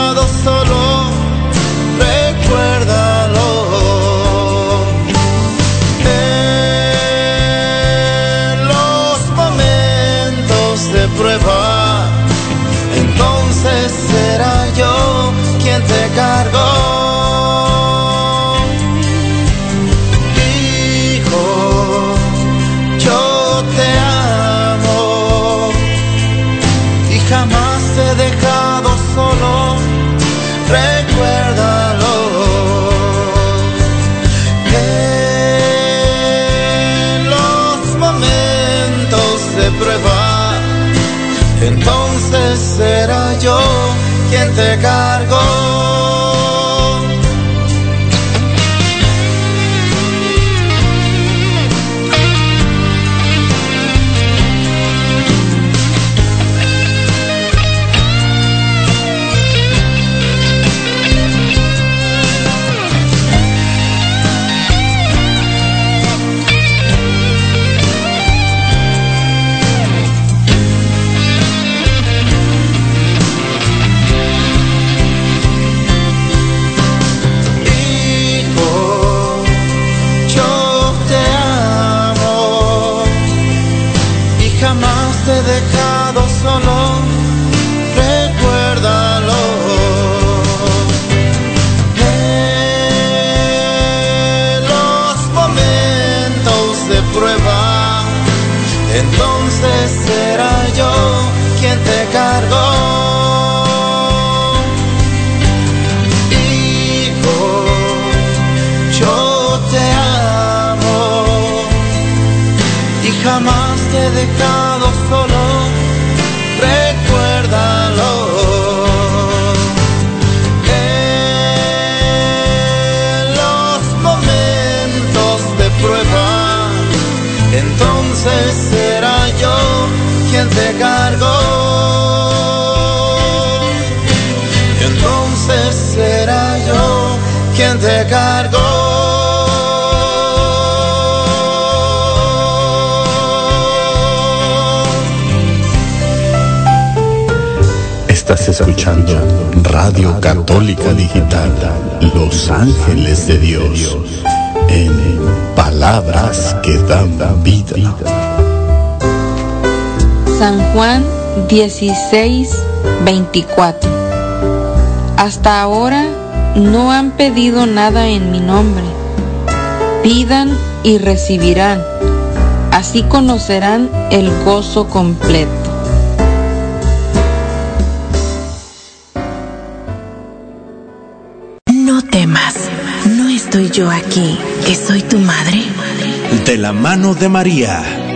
cargó.
Estás escuchando Radio Católica Digital, Los Ángeles de Dios, en palabras que dan vida.
San Juan 16, 24. Hasta ahora no han pedido nada en mi nombre. Pidan y recibirán. Así conocerán el gozo completo.
No temas, no estoy yo aquí, que soy tu madre.
De la mano de María,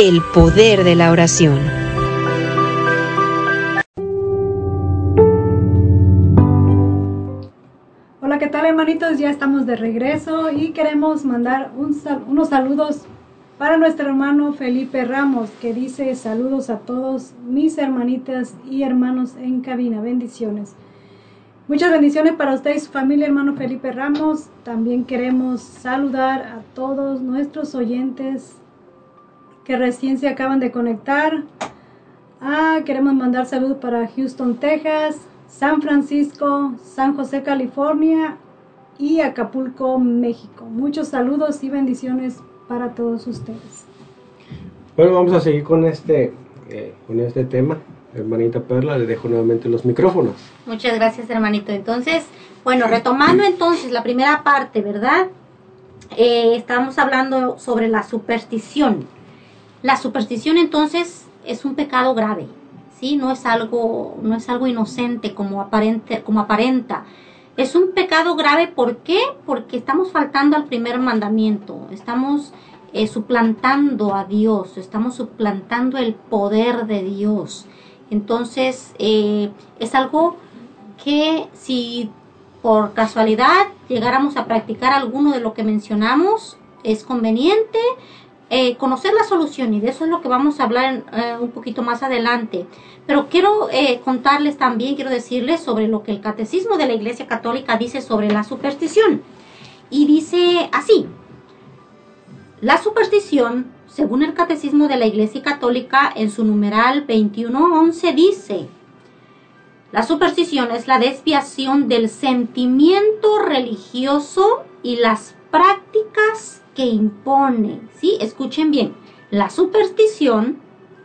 El Poder de la Oración.
Hola, ¿qué tal hermanitos? Ya estamos de regreso y queremos mandar unos saludos para nuestro hermano Felipe Ramos, que dice saludos a todos mis hermanitas y hermanos en cabina. Bendiciones. Muchas bendiciones para usted y su familia, hermano Felipe Ramos. También queremos saludar a todos nuestros oyentes que recién se acaban de conectar. Ah, queremos mandar saludos para Houston, Texas, San Francisco, San José, California y Acapulco, México. Muchos saludos y bendiciones para todos ustedes.
Bueno, vamos a seguir con este, eh, con este tema. Hermanita Perla, le dejo nuevamente los micrófonos.
Muchas gracias, hermanito. Entonces, bueno, retomando entonces la primera parte, ¿verdad? Eh, estamos hablando sobre la superstición. La superstición entonces es un pecado grave, ¿sí? No es algo, no es algo inocente como, aparente, como aparenta. Es un pecado grave, ¿por qué? Porque estamos faltando al primer mandamiento, estamos eh, suplantando a Dios, estamos suplantando el poder de Dios. Entonces, eh, es algo que si por casualidad llegáramos a practicar alguno de lo que mencionamos, es conveniente eh, conocer la solución y de eso es lo que vamos a hablar eh, un poquito más adelante. Pero quiero eh, contarles también, quiero decirles sobre lo que el catecismo de la Iglesia Católica dice sobre la superstición. Y dice así, la superstición, según el catecismo de la Iglesia Católica en su numeral 2111 dice, la superstición es la desviación del sentimiento religioso y las prácticas que impone. ¿Sí? Escuchen bien. La superstición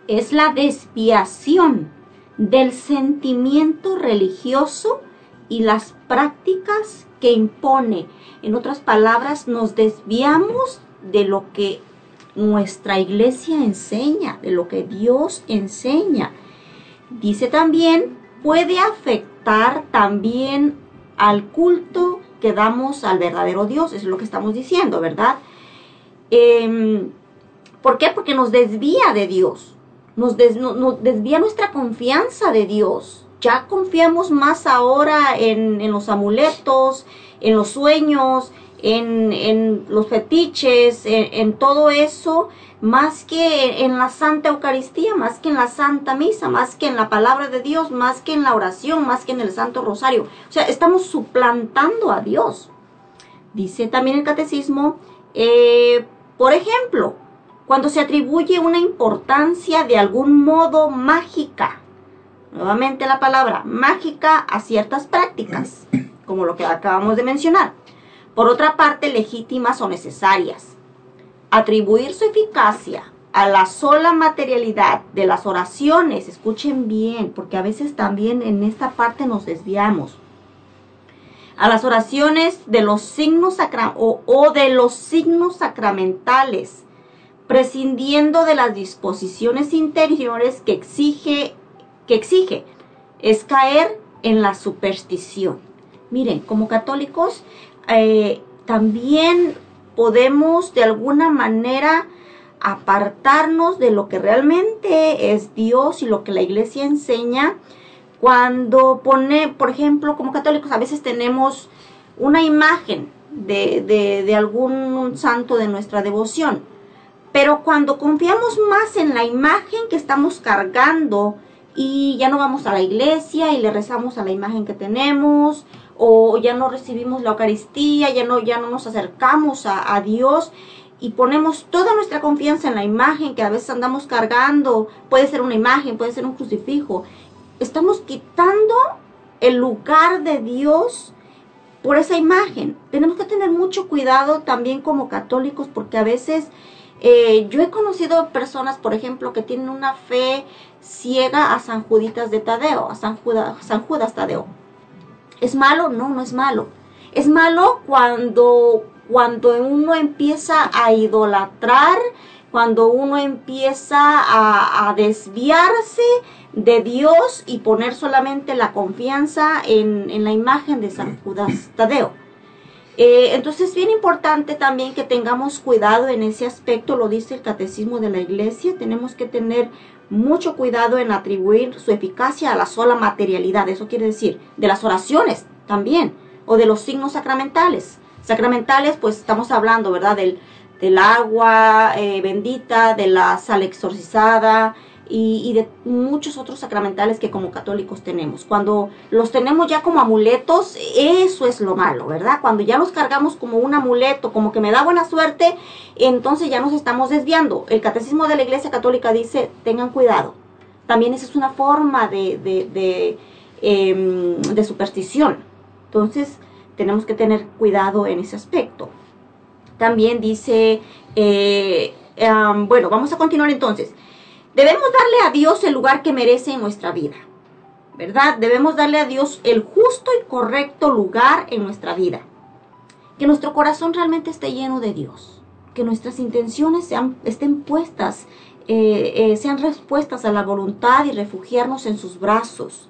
es la desviación del sentimiento religioso y las prácticas que impone. En otras palabras, nos desviamos de lo que nuestra iglesia enseña, de lo que Dios enseña. Dice también, puede afectar también al culto que damos al verdadero Dios, es lo que estamos diciendo, ¿verdad? Eh,
¿Por qué? Porque nos desvía de Dios, nos, des- no- nos desvía nuestra confianza de Dios. Ya confiamos más ahora en, los amuletos, en los sueños, en, los fetiches, en, en todo eso, más que en la Santa Eucaristía, más que en la Santa Misa, más que en la palabra de Dios, más que en la oración, más que en el Santo Rosario. O sea, estamos suplantando a Dios. Dice también el catecismo, eh, por ejemplo, cuando se atribuye una importancia de algún modo mágica, nuevamente la palabra mágica a ciertas prácticas, como lo que acabamos de mencionar. Por otra parte, legítimas o necesarias. Atribuir su eficacia a la sola materialidad de las oraciones, escuchen bien, porque a veces también en esta parte nos desviamos a las oraciones de los signos sacra o, o de los signos sacramentales, prescindiendo de las disposiciones interiores que exige, que exige, es caer en la superstición. Miren, como católicos, eh, también podemos de alguna manera apartarnos de lo que realmente es Dios y lo que la iglesia enseña cuando pone, por ejemplo, como católicos a veces tenemos una imagen de, de, algún santo de nuestra devoción, pero cuando confiamos más en la imagen que estamos cargando y ya no vamos a la iglesia y le rezamos a la imagen que tenemos, o ya no recibimos la Eucaristía, ya no, ya no nos acercamos a, a Dios y ponemos toda nuestra confianza en la imagen que a veces andamos cargando, puede ser una imagen, puede ser un crucifijo, estamos quitando el lugar de Dios por esa imagen. Tenemos que tener mucho cuidado también como católicos porque a veces eh, yo he conocido personas, por ejemplo, que tienen una fe ciega a San Juditas de Tadeo, a San, Juda- San Judas Tadeo. ¿Es malo? No, no es malo. Es malo cuando, cuando uno empieza a idolatrar, cuando uno empieza a desviarse de Dios y poner solamente la confianza en, en la imagen de San Judas Tadeo. Eh, entonces es bien importante también que tengamos cuidado en ese aspecto, lo dice el catecismo de la iglesia, tenemos que tener mucho cuidado en atribuir su eficacia a la sola materialidad, eso quiere decir, de las oraciones también, o de los signos sacramentales. Sacramentales, pues estamos hablando, ¿verdad? Del, del agua eh, bendita, de la sal exorcizada, y, de muchos otros sacramentales que como católicos tenemos. Cuando los tenemos ya como amuletos, eso es lo malo, ¿verdad? Cuando ya los cargamos como un amuleto, como que me da buena suerte, entonces ya nos estamos desviando. El catecismo de la Iglesia Católica dice, tengan cuidado. También esa es una forma de, de, de, em, superstición. Entonces, tenemos que tener cuidado en ese aspecto. También dice, eh, bueno, vamos a continuar entonces. Debemos darle a Dios el lugar que merece en nuestra vida, ¿verdad? Debemos darle a Dios el justo y correcto lugar en nuestra vida. Que nuestro corazón realmente esté lleno de Dios, que nuestras intenciones sean, estén puestas, eh, eh, sean respuestas a la voluntad y refugiarnos en sus brazos.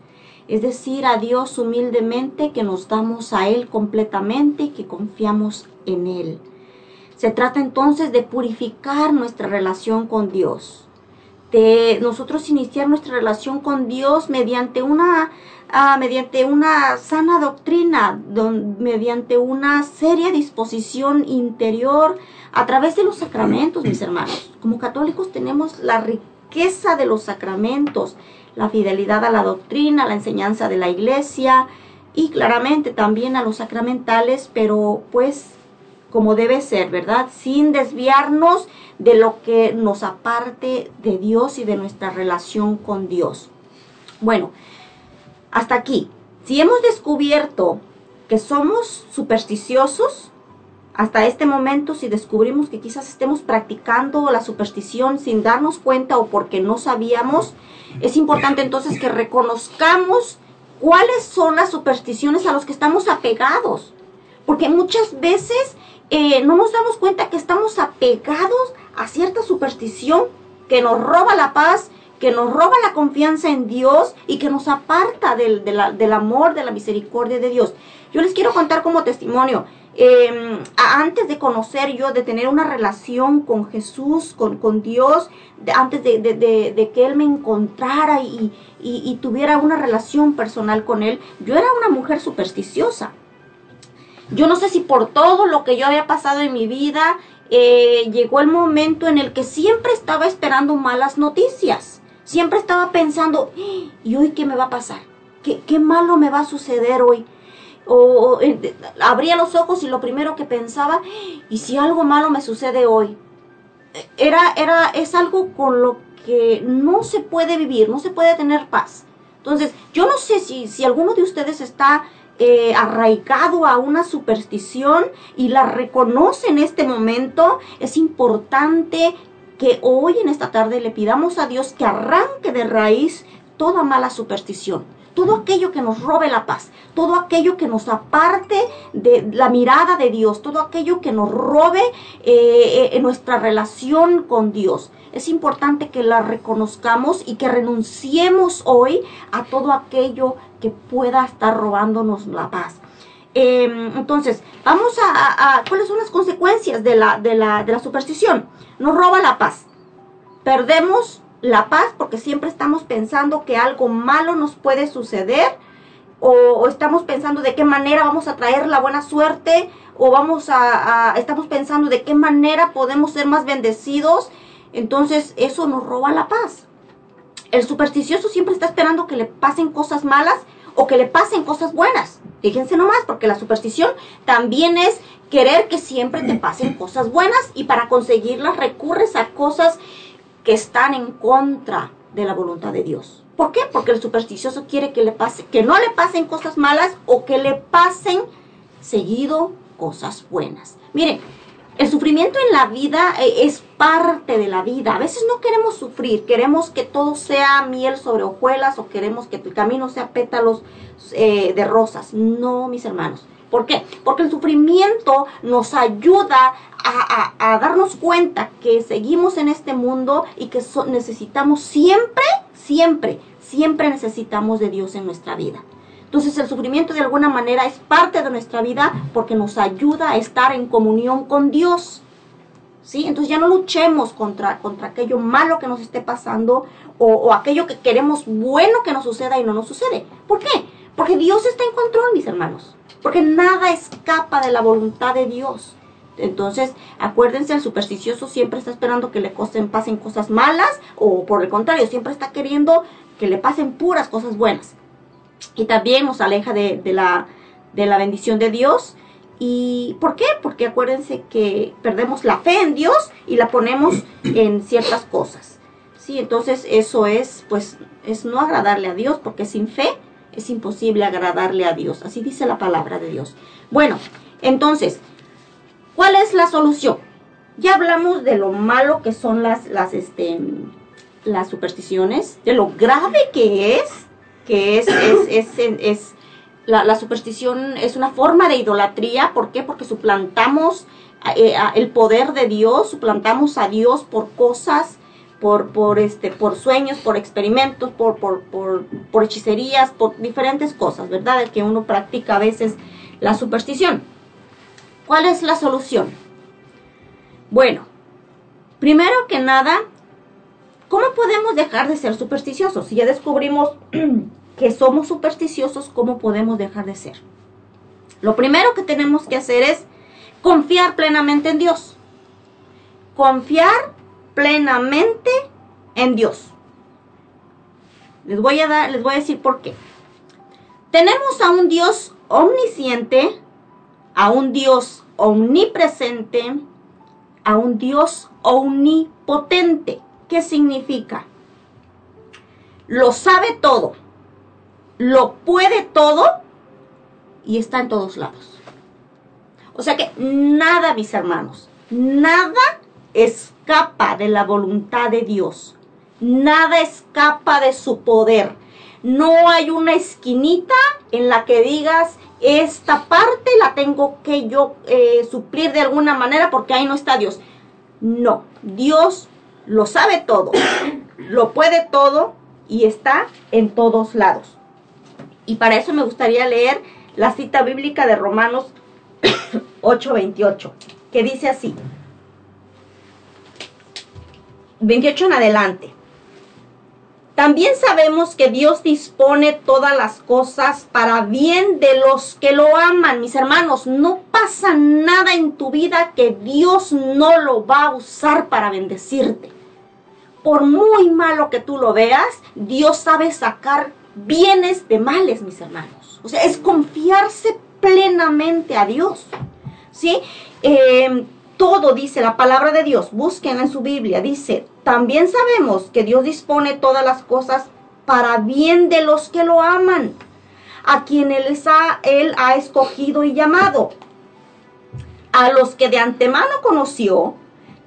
Es decir, a Dios humildemente que nos damos a Él completamente y que confiamos en Él. Se trata entonces de purificar nuestra relación con Dios de nosotros iniciar nuestra relación con Dios mediante una, ah, mediante una sana doctrina, mediante una seria disposición interior a través de los sacramentos, mis hermanos. Como católicos tenemos la riqueza de los sacramentos, la fidelidad a la doctrina, la enseñanza de la iglesia y claramente también a los sacramentales, pero pues como debe ser, ¿verdad? Sin desviarnos de lo que nos aparte de Dios y de nuestra relación con Dios. Bueno, hasta aquí. Si hemos descubierto que somos supersticiosos, hasta este momento, si descubrimos que quizás estemos practicando la superstición sin darnos cuenta o porque no sabíamos, es importante entonces que reconozcamos cuáles son las supersticiones a las que estamos apegados. Porque muchas veces eh, no nos damos cuenta que estamos apegados a cierta superstición que nos roba la paz, que nos roba la confianza en Dios y que nos aparta del, amor, de la misericordia de Dios. Yo les quiero contar como testimonio. a- antes de conocer yo, de tener una relación con Jesús, con, con Dios, antes de- de que Él me encontrara y, y- y tuviera una relación personal con Él, yo era una mujer supersticiosa. Yo no sé si por todo lo que yo había pasado en mi vida, eh, llegó el momento en el que siempre estaba esperando malas noticias. Siempre estaba pensando, "¡Ah! ¿y hoy qué me va a pasar? ¿Qué, qué malo me va a suceder hoy? O, eh, abría los ojos y lo primero que pensaba, ¿y si algo malo me sucede hoy? Eh, Era, era, es algo con lo que no se puede vivir, no se puede tener paz. Entonces, yo no sé si, si alguno de ustedes está eh, arraigado a una superstición y la reconoce en este momento, es importante que hoy en esta tarde le pidamos a Dios que arranque de raíz toda mala superstición, todo aquello que nos robe la paz, todo aquello que nos aparte de la mirada de Dios, todo aquello que nos robe eh, eh, nuestra relación con Dios. Es importante que la reconozcamos y que renunciemos hoy a todo aquello que pueda estar robándonos la paz. Eh, entonces, vamos a, ¿Cuáles son las consecuencias de la, de, la, de la superstición? Nos roba la paz. Perdemos la paz porque siempre estamos pensando que algo malo nos puede suceder o, o estamos pensando de qué manera vamos a traer la buena suerte o vamos a, a- estamos pensando de qué manera podemos ser más bendecidos. Entonces, eso nos roba la paz. El supersticioso siempre está esperando que le pasen cosas malas o que le pasen cosas buenas. Fíjense nomás, porque la superstición también es querer que siempre te pasen cosas buenas y para conseguirlas recurres a cosas que están en contra de la voluntad de Dios. ¿Por qué? Porque el supersticioso quiere que le pase, que no le pasen cosas malas o que le pasen seguido cosas buenas. Miren, el sufrimiento en la vida eh, es parte de la vida. A veces no queremos sufrir, queremos que todo sea miel sobre hojuelas o queremos que el camino sea pétalos eh, de rosas. No, mis hermanos. ¿Por qué? Porque el sufrimiento nos ayuda a, darnos cuenta que seguimos en este mundo y que necesitamos siempre, siempre, siempre necesitamos de Dios en nuestra vida. Entonces el sufrimiento de alguna manera es parte de nuestra vida porque nos ayuda a estar en comunión con Dios. ¿Sí? Entonces ya no luchemos contra, contra aquello malo que nos esté pasando o, o aquello que queremos bueno que nos suceda y no nos sucede. ¿Por qué? Porque Dios está en control, mis hermanos. Porque nada escapa de la voluntad de Dios. Entonces, acuérdense, el supersticioso siempre está esperando que le cosen, pasen cosas malas o por el contrario, siempre está queriendo que le pasen puras cosas buenas y también nos aleja de, de la, de la bendición de Dios. ¿Y por qué? Porque acuérdense que perdemos la fe en Dios y la ponemos en ciertas cosas. Sí, entonces eso es, pues, es no agradarle a Dios, porque sin fe es imposible agradarle a Dios. Así dice la palabra de Dios. Bueno, entonces, ¿cuál es la solución? Ya hablamos de lo malo que son las, las, este, las supersticiones, de lo grave que es, que es, es, es, es- la, la superstición es una forma de idolatría. ¿Por qué? Porque suplantamos eh, el poder de Dios, suplantamos a Dios por cosas, por, por, este, por sueños, por experimentos, por, por, por, por hechicerías, por diferentes cosas, ¿verdad? De que uno practica a veces la superstición. ¿Cuál es la solución? Bueno, primero que nada, ¿cómo podemos dejar de ser supersticiosos? Si ya descubrimos que somos supersticiosos, ¿cómo podemos dejar de ser? Lo primero que tenemos que hacer es confiar plenamente en Dios. Confiar plenamente en Dios. Les voy a dar, les voy a decir por qué. Tenemos a un Dios omnisciente, a un Dios omnipresente, a un Dios omnipotente. ¿Qué significa? Lo sabe todo, lo puede todo y está en todos lados. O sea que nada, mis hermanos, nada escapa de la voluntad de Dios. Nada escapa de su poder. No hay una esquinita en la que digas, esta parte la tengo que yo eh, suplir de alguna manera porque ahí no está Dios. No, Dios lo sabe todo, lo puede todo y está en todos lados. Y para eso me gustaría leer la cita bíblica de Romanos 8:28, que dice así. 28 en adelante. También sabemos que Dios dispone todas las cosas para bien de los que lo aman. Mis hermanos, no pasa nada en tu vida que Dios no lo va a usar para bendecirte. Por muy malo que tú lo veas, Dios sabe sacar bienes de males, mis hermanos. O sea, es confiarse plenamente a Dios. ¿Sí? Eh, todo dice la palabra de Dios, busquen en su Biblia, dice, también sabemos que Dios dispone todas las cosas para bien de los que lo aman, a quienes ha, Él ha escogido y llamado. A los que de antemano conoció,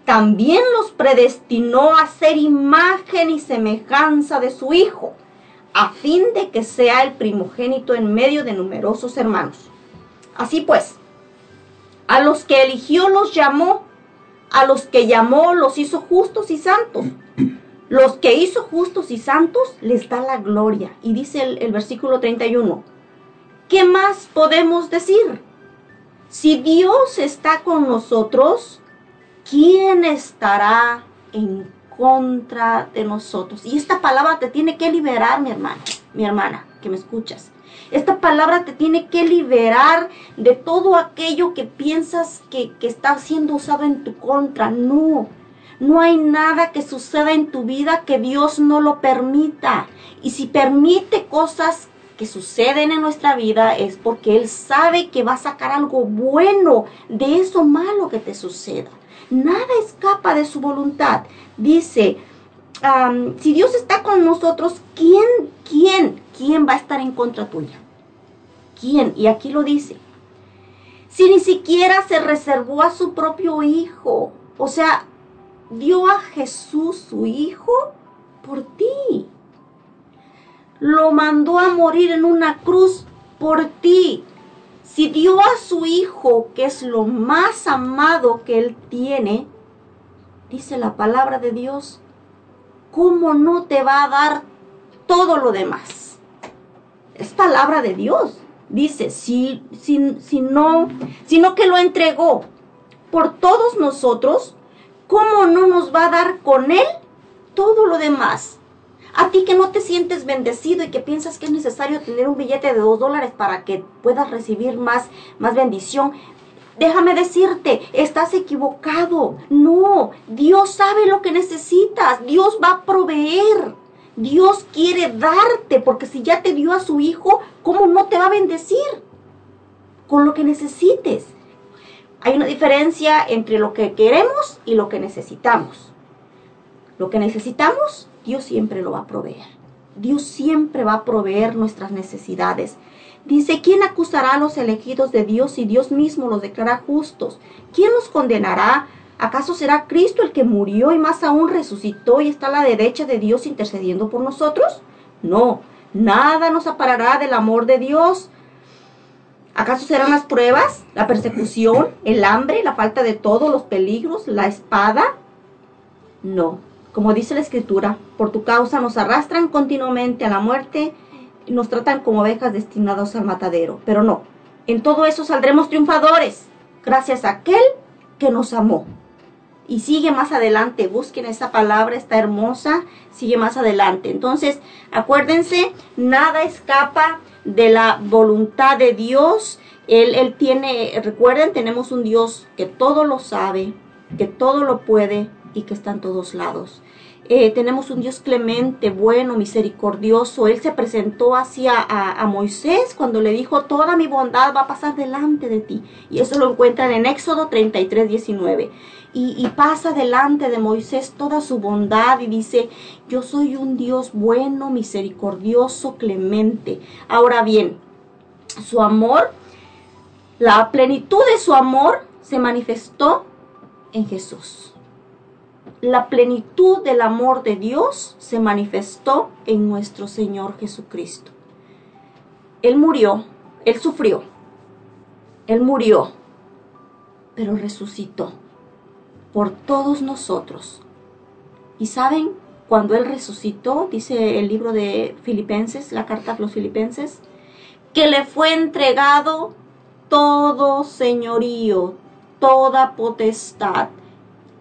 también los predestinó a ser imagen y semejanza de su Hijo, a fin de que sea el primogénito en medio de numerosos hermanos. Así pues, a los que eligió los llamó, a los que llamó los hizo justos y santos. Los que hizo justos y santos les da la gloria. Y dice el, el versículo 31, ¿qué más podemos decir? Si Dios está con nosotros, ¿quién estará en contra de nosotros? Y esta palabra te tiene que liberar, mi hermana, mi hermana, que me escuchas. Esta palabra te tiene que liberar de todo aquello que piensas que, que está siendo usado en tu contra. No, no hay nada que suceda en tu vida que Dios no lo permita. Y si permite cosas que suceden en nuestra vida es porque Él sabe que va a sacar algo bueno de eso malo que te suceda. Nada escapa de su voluntad. Dice, si Dios está con nosotros, ¿quién, quién, quién va a estar en contra tuya? ¿Quién? Y aquí lo dice. Si ni siquiera se reservó a su propio hijo, o sea, dio a Jesús su hijo por ti. Lo mandó a morir en una cruz por ti. Si dio a su hijo, que es lo más amado que él tiene, dice la palabra de Dios, ¿cómo no te va a dar todo lo demás? Es palabra de Dios. Dice, si, si, si no, sino que lo entregó por todos nosotros, ¿cómo no nos va a dar con él todo lo demás? A ti que no te sientes bendecido y que piensas que es necesario tener un billete de dos dólares para que puedas recibir más, más bendición. Déjame decirte, estás equivocado. No, Dios sabe lo que necesitas. Dios va a proveer. Dios quiere darte, porque si ya te dio a su hijo, ¿cómo no te va a bendecir? Con lo que necesites. Hay una diferencia entre lo que queremos y lo que necesitamos. Lo que necesitamos, Dios siempre lo va a proveer. Dios siempre va a proveer nuestras necesidades. Dice, ¿quién acusará a los elegidos de Dios si Dios mismo los declara justos? ¿Quién los condenará? ¿Acaso será Cristo el que murió y más aún resucitó y está a la derecha de Dios intercediendo por nosotros? No, nada nos aparará del amor de Dios. ¿Acaso serán las pruebas, la persecución, el hambre, la falta de todo, los peligros, la espada? No, como dice la escritura, por tu causa nos arrastran continuamente a la muerte y nos tratan como ovejas destinadas al matadero. Pero no, en todo eso saldremos triunfadores, gracias a aquel que nos amó. Y sigue más adelante, busquen esa palabra, está hermosa, sigue más adelante. Entonces, acuérdense, nada escapa de la voluntad de Dios. Él, él tiene, recuerden, tenemos un Dios que todo lo sabe, que todo lo puede y que está en todos lados. Eh, tenemos un Dios clemente, bueno, misericordioso. Él se presentó hacia a, Moisés cuando le dijo, toda mi bondad va a pasar delante de ti. Y eso lo encuentran en Éxodo 33, 19. Y, y pasa delante de Moisés toda su bondad y dice, yo soy un Dios bueno, misericordioso, clemente. Ahora bien, su amor, la plenitud de su amor se manifestó en Jesús la plenitud del amor de Dios se manifestó en nuestro Señor Jesucristo. Él murió, Él sufrió, Él murió, pero resucitó por todos nosotros. Y saben, cuando Él resucitó, dice el libro de Filipenses, la carta a los Filipenses, que le fue entregado todo señorío, toda potestad,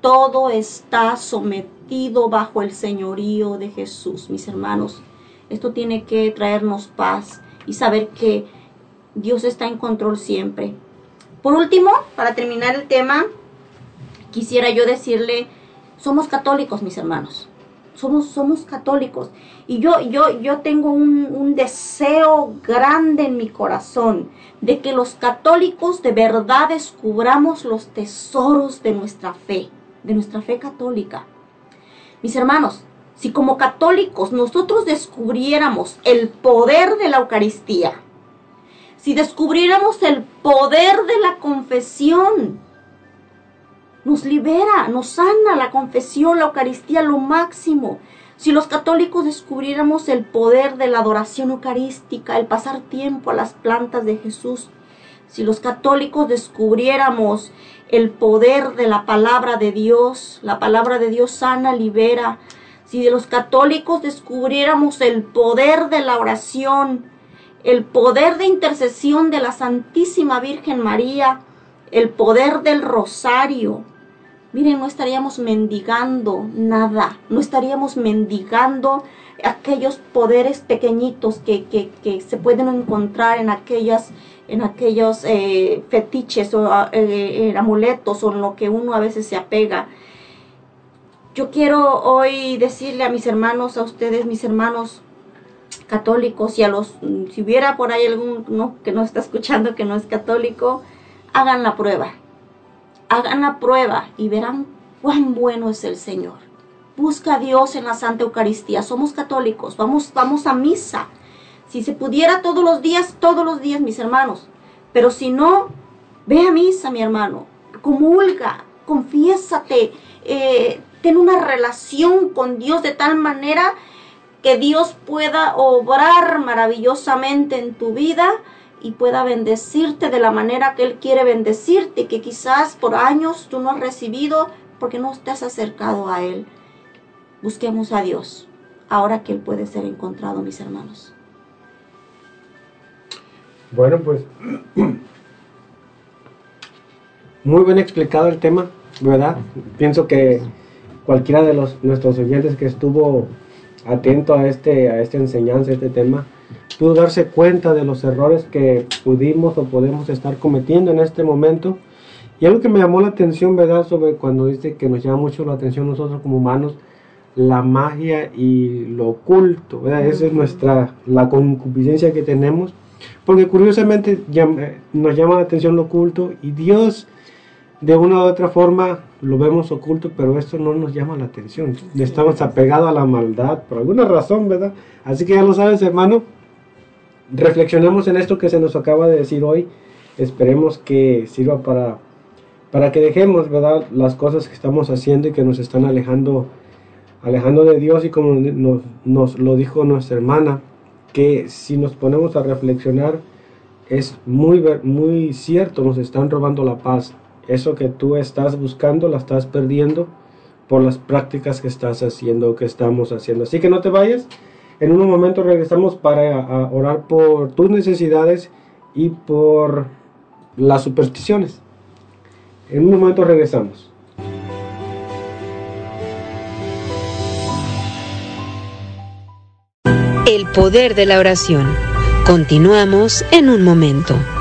todo está sometido bajo el señorío de Jesús, mis hermanos. Esto tiene que traernos paz y saber que Dios está en control siempre. Por último, para terminar el tema, quisiera yo decirle, somos católicos, mis hermanos. Somos, somos católicos. Y yo, yo, yo tengo un, un deseo grande en mi corazón de que los católicos de verdad descubramos los tesoros de nuestra fe, de nuestra fe católica. Mis hermanos, si como católicos nosotros descubriéramos el poder de la Eucaristía, si descubriéramos el poder de la confesión, nos libera, nos sana la confesión, la Eucaristía, lo máximo. Si los católicos descubriéramos el poder de la adoración eucarística, el pasar tiempo a las plantas de Jesús, si los católicos descubriéramos el poder de la palabra de Dios, la palabra de Dios sana, libera, si de los católicos descubriéramos el poder de la oración, el poder de intercesión de la Santísima Virgen María, el poder del rosario, miren, no estaríamos mendigando nada, no estaríamos mendigando aquellos poderes pequeñitos que, se pueden encontrar en aquellas en aquellos eh, fetiches o eh, amuletos o en lo que uno a veces se apega. Yo quiero hoy decirle a mis hermanos, a ustedes, mis hermanos católicos, y a los, si hubiera por ahí alguno que no está escuchando que no es católico, hagan la prueba Hagan la prueba y verán cuán bueno es el Señor. Busca a Dios en la Santa Eucaristía. Somos católicos, vamos, vamos a misa. Si se pudiera todos los días, todos los días, mis hermanos. Pero si no, ve a misa, mi hermano. Comulga, confiésate, eh, ten una relación con Dios de tal manera que Dios pueda obrar maravillosamente en tu vida y pueda bendecirte de la manera que Él quiere bendecirte, que quizás por años tú no has recibido porque no te has acercado a Él. Busquemos a Dios, ahora que Él puede ser encontrado, mis hermanos.
Bueno, pues muy bien explicado el tema, ¿verdad? Pienso que cualquiera de los nuestros oyentes que estuvo atento a este a esta enseñanza, a este tema, pudo darse cuenta de los errores que pudimos o podemos estar cometiendo en este momento. Y algo que me llamó la atención, ¿verdad? Sobre cuando dice que nos llama mucho la atención nosotros como humanos, la magia y lo oculto, ¿verdad? Esa es nuestra, la concupiscencia que tenemos. Porque curiosamente nos llama la atención lo oculto y Dios de una u otra forma lo vemos oculto, pero esto no nos llama la atención. Estamos apegados a la maldad por alguna razón, ¿verdad? Así que ya lo sabes, hermano, reflexionemos en esto que se nos acaba de decir hoy. Esperemos que sirva para, para que dejemos ¿verdad? las cosas que estamos haciendo y que nos están alejando, alejando de Dios. Y como nos, nos lo dijo nuestra hermana, que si nos ponemos a reflexionar, es muy, muy cierto, nos están robando la paz. Eso que tú estás buscando, la estás perdiendo por las prácticas que estás haciendo, que estamos haciendo. Así que no te vayas. En un momento regresamos para orar por tus necesidades y por las supersticiones. En un momento regresamos.
Poder de la oración. Continuamos en un momento.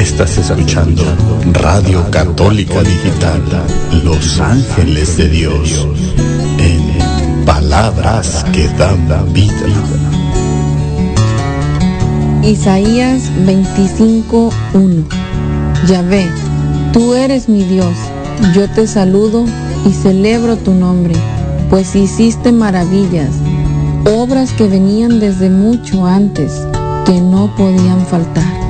Estás escuchando Radio Católica Digital, Los Ángeles de Dios, en palabras que dan vida.
Isaías 25:1 Yahvé, tú eres mi Dios, yo te saludo y celebro tu nombre, pues hiciste maravillas, obras que venían desde mucho antes, que no podían faltar.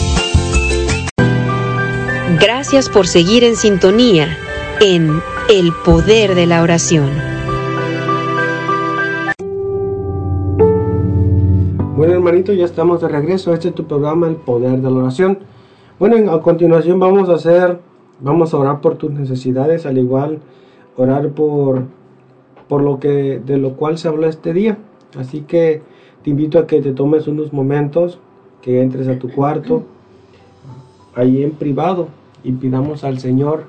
Gracias por seguir en sintonía en El Poder de la Oración.
Bueno, hermanito, ya estamos de regreso. Este es tu programa, El Poder de la Oración. Bueno, a continuación vamos a hacer, vamos a orar por tus necesidades, al igual orar por, por lo que, de lo cual se habla este día. Así que te invito a que te tomes unos momentos, que entres a tu cuarto, ahí en privado, y pidamos al Señor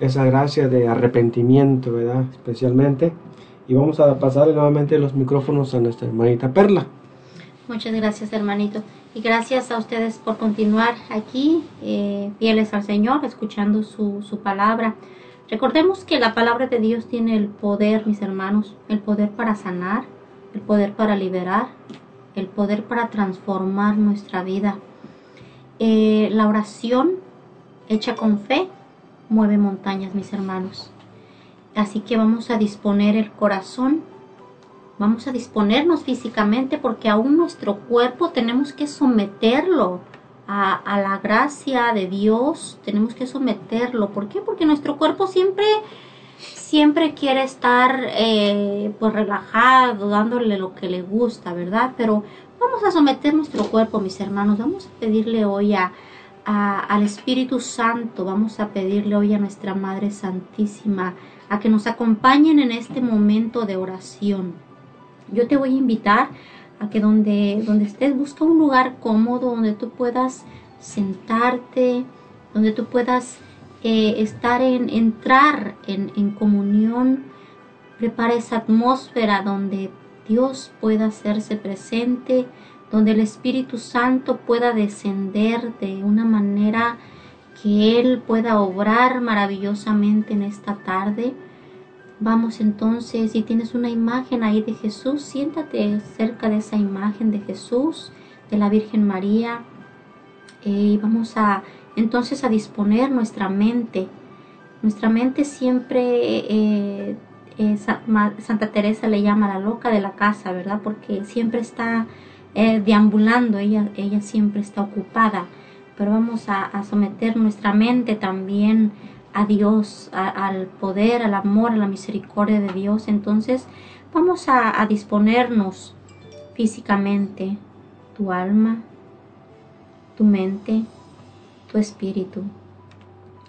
esa gracia de arrepentimiento, ¿verdad? Especialmente. Y vamos a pasar nuevamente los micrófonos a nuestra hermanita Perla.
Muchas gracias, hermanito. Y gracias a ustedes por continuar aquí, eh, fieles al Señor, escuchando su, su palabra. Recordemos que la palabra de Dios tiene el poder, mis hermanos, el poder para sanar, el poder para liberar, el poder para transformar nuestra vida. Eh, la oración hecha con fe mueve montañas, mis hermanos. Así que vamos a disponer el corazón, vamos a disponernos físicamente porque aún nuestro cuerpo tenemos que someterlo a, a, la gracia de Dios, tenemos que someterlo. ¿Por qué? Porque nuestro cuerpo siempre, siempre quiere estar eh, pues relajado, dándole lo que le gusta, ¿verdad? Pero vamos a someter nuestro cuerpo, mis hermanos, vamos a pedirle hoy a, al Espíritu Santo, vamos a pedirle hoy a nuestra Madre Santísima a que nos acompañen en este momento de oración. Yo te voy a invitar a que donde, donde estés busca un lugar cómodo donde tú puedas sentarte, donde tú puedas eh, estar en, entrar en, en comunión, prepara esa atmósfera donde Dios pueda hacerse presente, donde el Espíritu Santo pueda descender de una manera que Él pueda obrar maravillosamente en esta tarde. Vamos entonces, si tienes una imagen ahí de Jesús, siéntate cerca de esa imagen de Jesús, de la Virgen María, eh, y vamos a entonces a disponer nuestra mente. Nuestra mente siempre, eh, eh, Santa Teresa le llama la loca de la casa, ¿verdad? Porque siempre está eh, deambulando, ella, ella siempre está ocupada, pero vamos a, someter nuestra mente también a Dios, al poder, al amor, a la misericordia de Dios. Entonces vamos a disponernos físicamente, tu alma, tu mente, tu espíritu.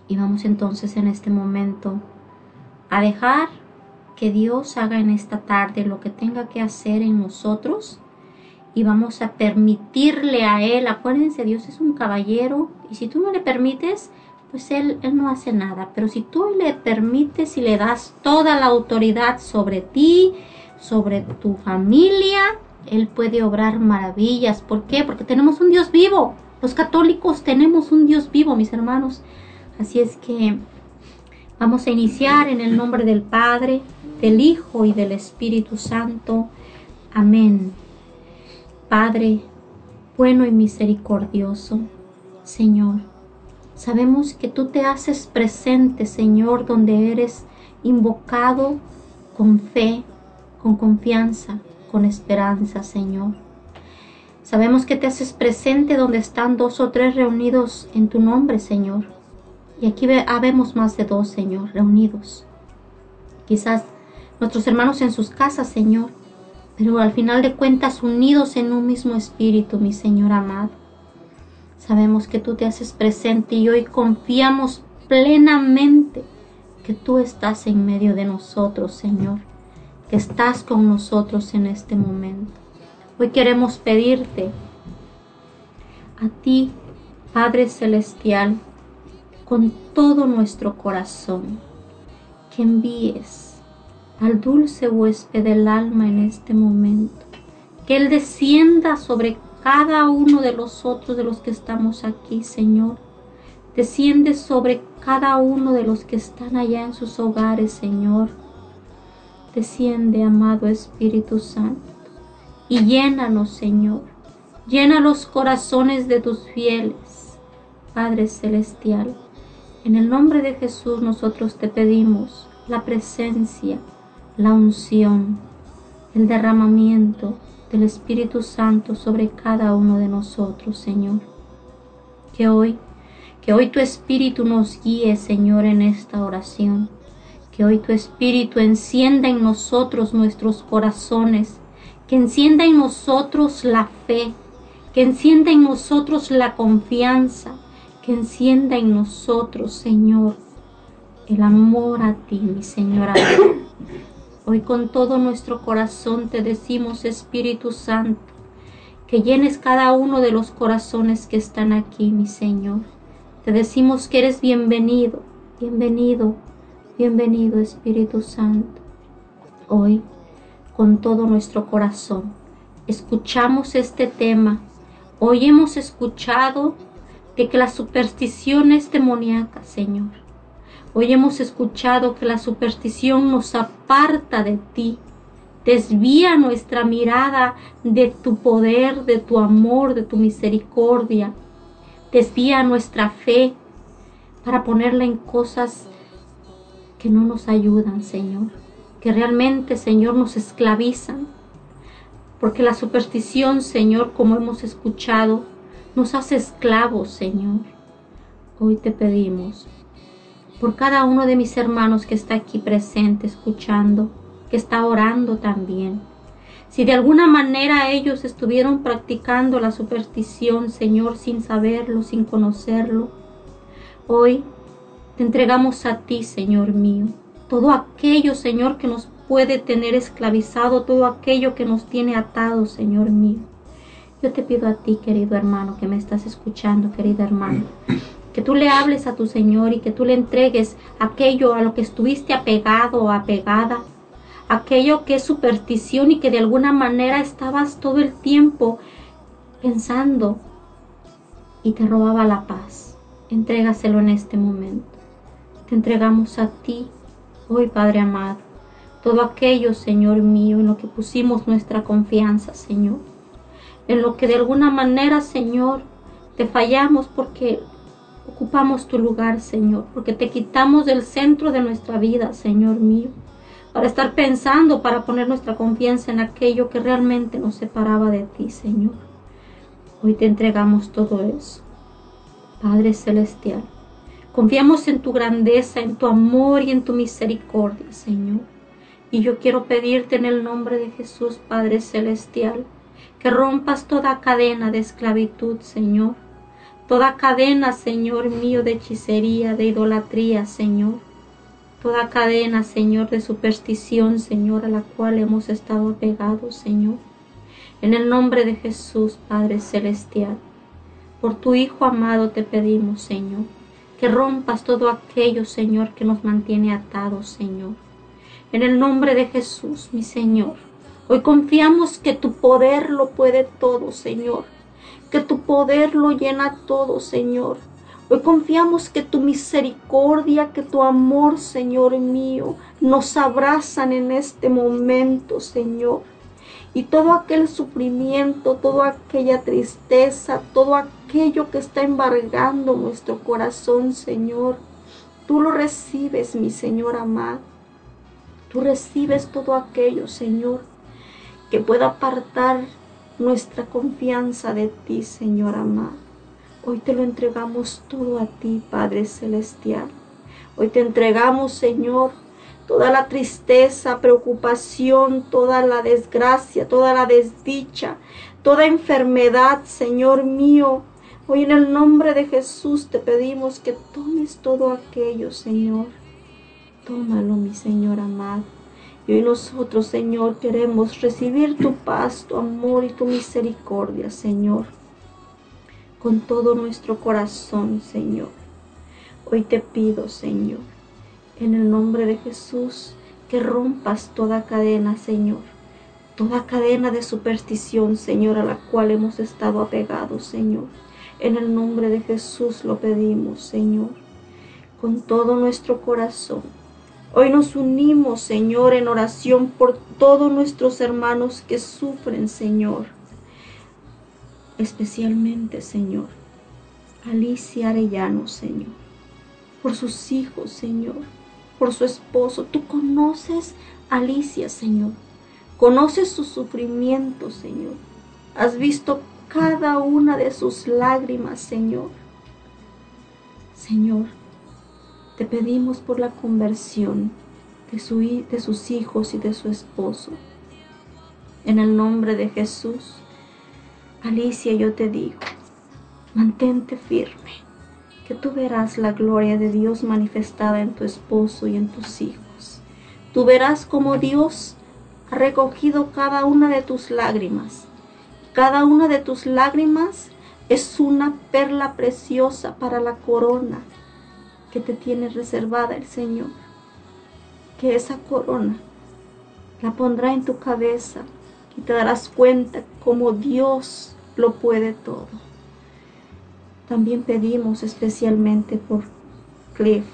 Y vamos entonces en este momento a dejar que Dios haga en esta tarde lo que tenga que hacer en nosotros y vamos a permitirle a Él, acuérdense, Dios es un caballero y si tú no le permites, pues él, él no hace nada, pero si tú le permites y le das toda la autoridad sobre ti, sobre tu familia, Él puede obrar maravillas. ¿Por qué? Porque tenemos un Dios vivo. Los católicos tenemos un Dios vivo, mis hermanos. Así es que vamos a iniciar en el nombre del Padre, del Hijo y del Espíritu Santo. Amén. Padre, bueno y misericordioso, Señor, Sabemos que tú te haces presente, Señor, donde eres invocado con fe, con confianza, con esperanza, Señor. Sabemos que te haces presente donde están dos o tres reunidos en tu nombre, Señor. Y aquí habemos más de dos, Señor, reunidos. Quizás nuestros hermanos en sus casas, Señor, pero al final de cuentas unidos en un mismo espíritu, mi Señor amado. Sabemos que tú te haces presente y hoy confiamos plenamente que tú estás en medio de nosotros, Señor, que estás con nosotros en este momento. Hoy queremos pedirte a ti, Padre Celestial, con todo nuestro corazón, que envíes al dulce huésped del alma en este momento, que Él descienda sobre cada uno de los otros de los que estamos aquí, Señor. Desciende sobre cada uno de los que están allá en sus hogares, Señor. Desciende, amado Espíritu Santo, y llénanos, Señor. Llena los corazones de tus fieles, Padre Celestial. En el nombre de Jesús nosotros te pedimos la presencia, la unción, el derramamiento del Espíritu Santo sobre cada uno de nosotros, Señor. Que hoy, que hoy tu Espíritu nos guíe, Señor, en esta oración. Que hoy tu Espíritu encienda en nosotros nuestros corazones, que encienda en nosotros la fe, que encienda en nosotros la confianza, que encienda en nosotros, Señor, el amor a ti, mi Señor Hoy con todo nuestro corazón te decimos, Espíritu Santo, que llenes cada uno de los corazones que están aquí, mi Señor. Te decimos que eres bienvenido, bienvenido, bienvenido, Espíritu Santo. Hoy, con todo nuestro corazón, escuchamos este tema. Hoy hemos escuchado de que la superstición es demoníaca, Señor. Hoy hemos escuchado que la superstición nos aparta de ti, desvía nuestra mirada de tu poder, de tu amor, de tu misericordia, desvía nuestra fe para ponerla en cosas que no nos ayudan, Señor, que realmente, Señor, nos esclavizan. Porque la superstición, Señor, como hemos escuchado, nos hace esclavos, Señor. Hoy te pedimos por cada uno de mis hermanos que está aquí presente, escuchando, que está orando también. Si de alguna manera ellos estuvieron practicando la superstición, Señor, sin saberlo, sin conocerlo, hoy te entregamos a ti, Señor mío, todo aquello, Señor, que nos puede tener esclavizado, todo aquello que nos tiene atado, Señor mío. Yo te pido a ti, querido hermano, que me estás escuchando, querida hermana, que tú le hables a tu Señor y que tú le entregues aquello a lo que estuviste apegado o apegada, aquello que es superstición y que de alguna manera estabas todo el tiempo pensando y te robaba la paz. Entrégaselo en este momento. Te entregamos a ti, hoy Padre amado, todo aquello, Señor mío, en lo que pusimos nuestra confianza, Señor en lo que de alguna manera, Señor, te fallamos porque ocupamos tu lugar, Señor, porque te quitamos del centro de nuestra vida, Señor mío, para estar pensando, para poner nuestra confianza en aquello que realmente nos separaba de ti, Señor. Hoy te entregamos todo eso. Padre Celestial, confiamos en tu grandeza, en tu amor y en tu misericordia, Señor. Y yo quiero pedirte en el nombre de Jesús, Padre Celestial, que rompas toda cadena de esclavitud, Señor. Toda cadena, Señor mío, de hechicería, de idolatría, Señor. Toda cadena, Señor, de superstición, Señor, a la cual hemos estado apegados, Señor. En el nombre de Jesús, Padre Celestial, por tu Hijo amado te pedimos, Señor, que rompas todo aquello, Señor, que nos mantiene atados, Señor. En el nombre de Jesús, mi Señor, Hoy confiamos que tu poder lo puede todo, Señor. Que tu poder lo llena todo, Señor. Hoy confiamos que tu misericordia, que tu amor, Señor mío, nos abrazan en este momento, Señor. Y todo aquel sufrimiento, toda aquella tristeza, todo aquel aquello que está embargando nuestro corazón, Señor. Tú lo recibes, mi Señor amado. Tú recibes todo aquello, Señor, que pueda apartar nuestra confianza de ti, Señor amado. Hoy te lo entregamos todo a ti, Padre Celestial. Hoy te entregamos, Señor, toda la tristeza, preocupación, toda la desgracia, toda la desdicha, toda enfermedad, Señor mío. Hoy en el nombre de Jesús te pedimos que tomes todo aquello, Señor. Tómalo, mi Señor amado. Y hoy nosotros, Señor, queremos recibir tu paz, tu amor y tu misericordia, Señor con todo nuestro corazón, Señor. Hoy te pido, Señor, en el nombre de Jesús, que rompas toda cadena, Señor. Toda cadena de superstición, Señor, a la cual hemos estado apegados, Señor. En el nombre de Jesús lo pedimos, Señor, con todo nuestro corazón. Hoy nos unimos, Señor, en oración por todos nuestros hermanos que sufren, Señor especialmente, Señor, Alicia Arellano, Señor, por sus hijos, Señor, por su esposo. Tú conoces Alicia, Señor. Conoces su sufrimiento, Señor. Has visto cada una de sus lágrimas, Señor. Señor, te pedimos por la conversión de, su, de sus hijos y de su esposo. En el nombre de Jesús. Alicia, yo te digo, mantente firme, que tú verás la gloria de Dios manifestada en tu esposo y en tus hijos. Tú verás cómo Dios ha recogido cada una de tus lágrimas. Cada una de tus lágrimas es una perla preciosa para la corona que te tiene reservada el Señor. Que esa corona la pondrá en tu cabeza y te darás cuenta como Dios lo puede todo. También pedimos especialmente por Cliff,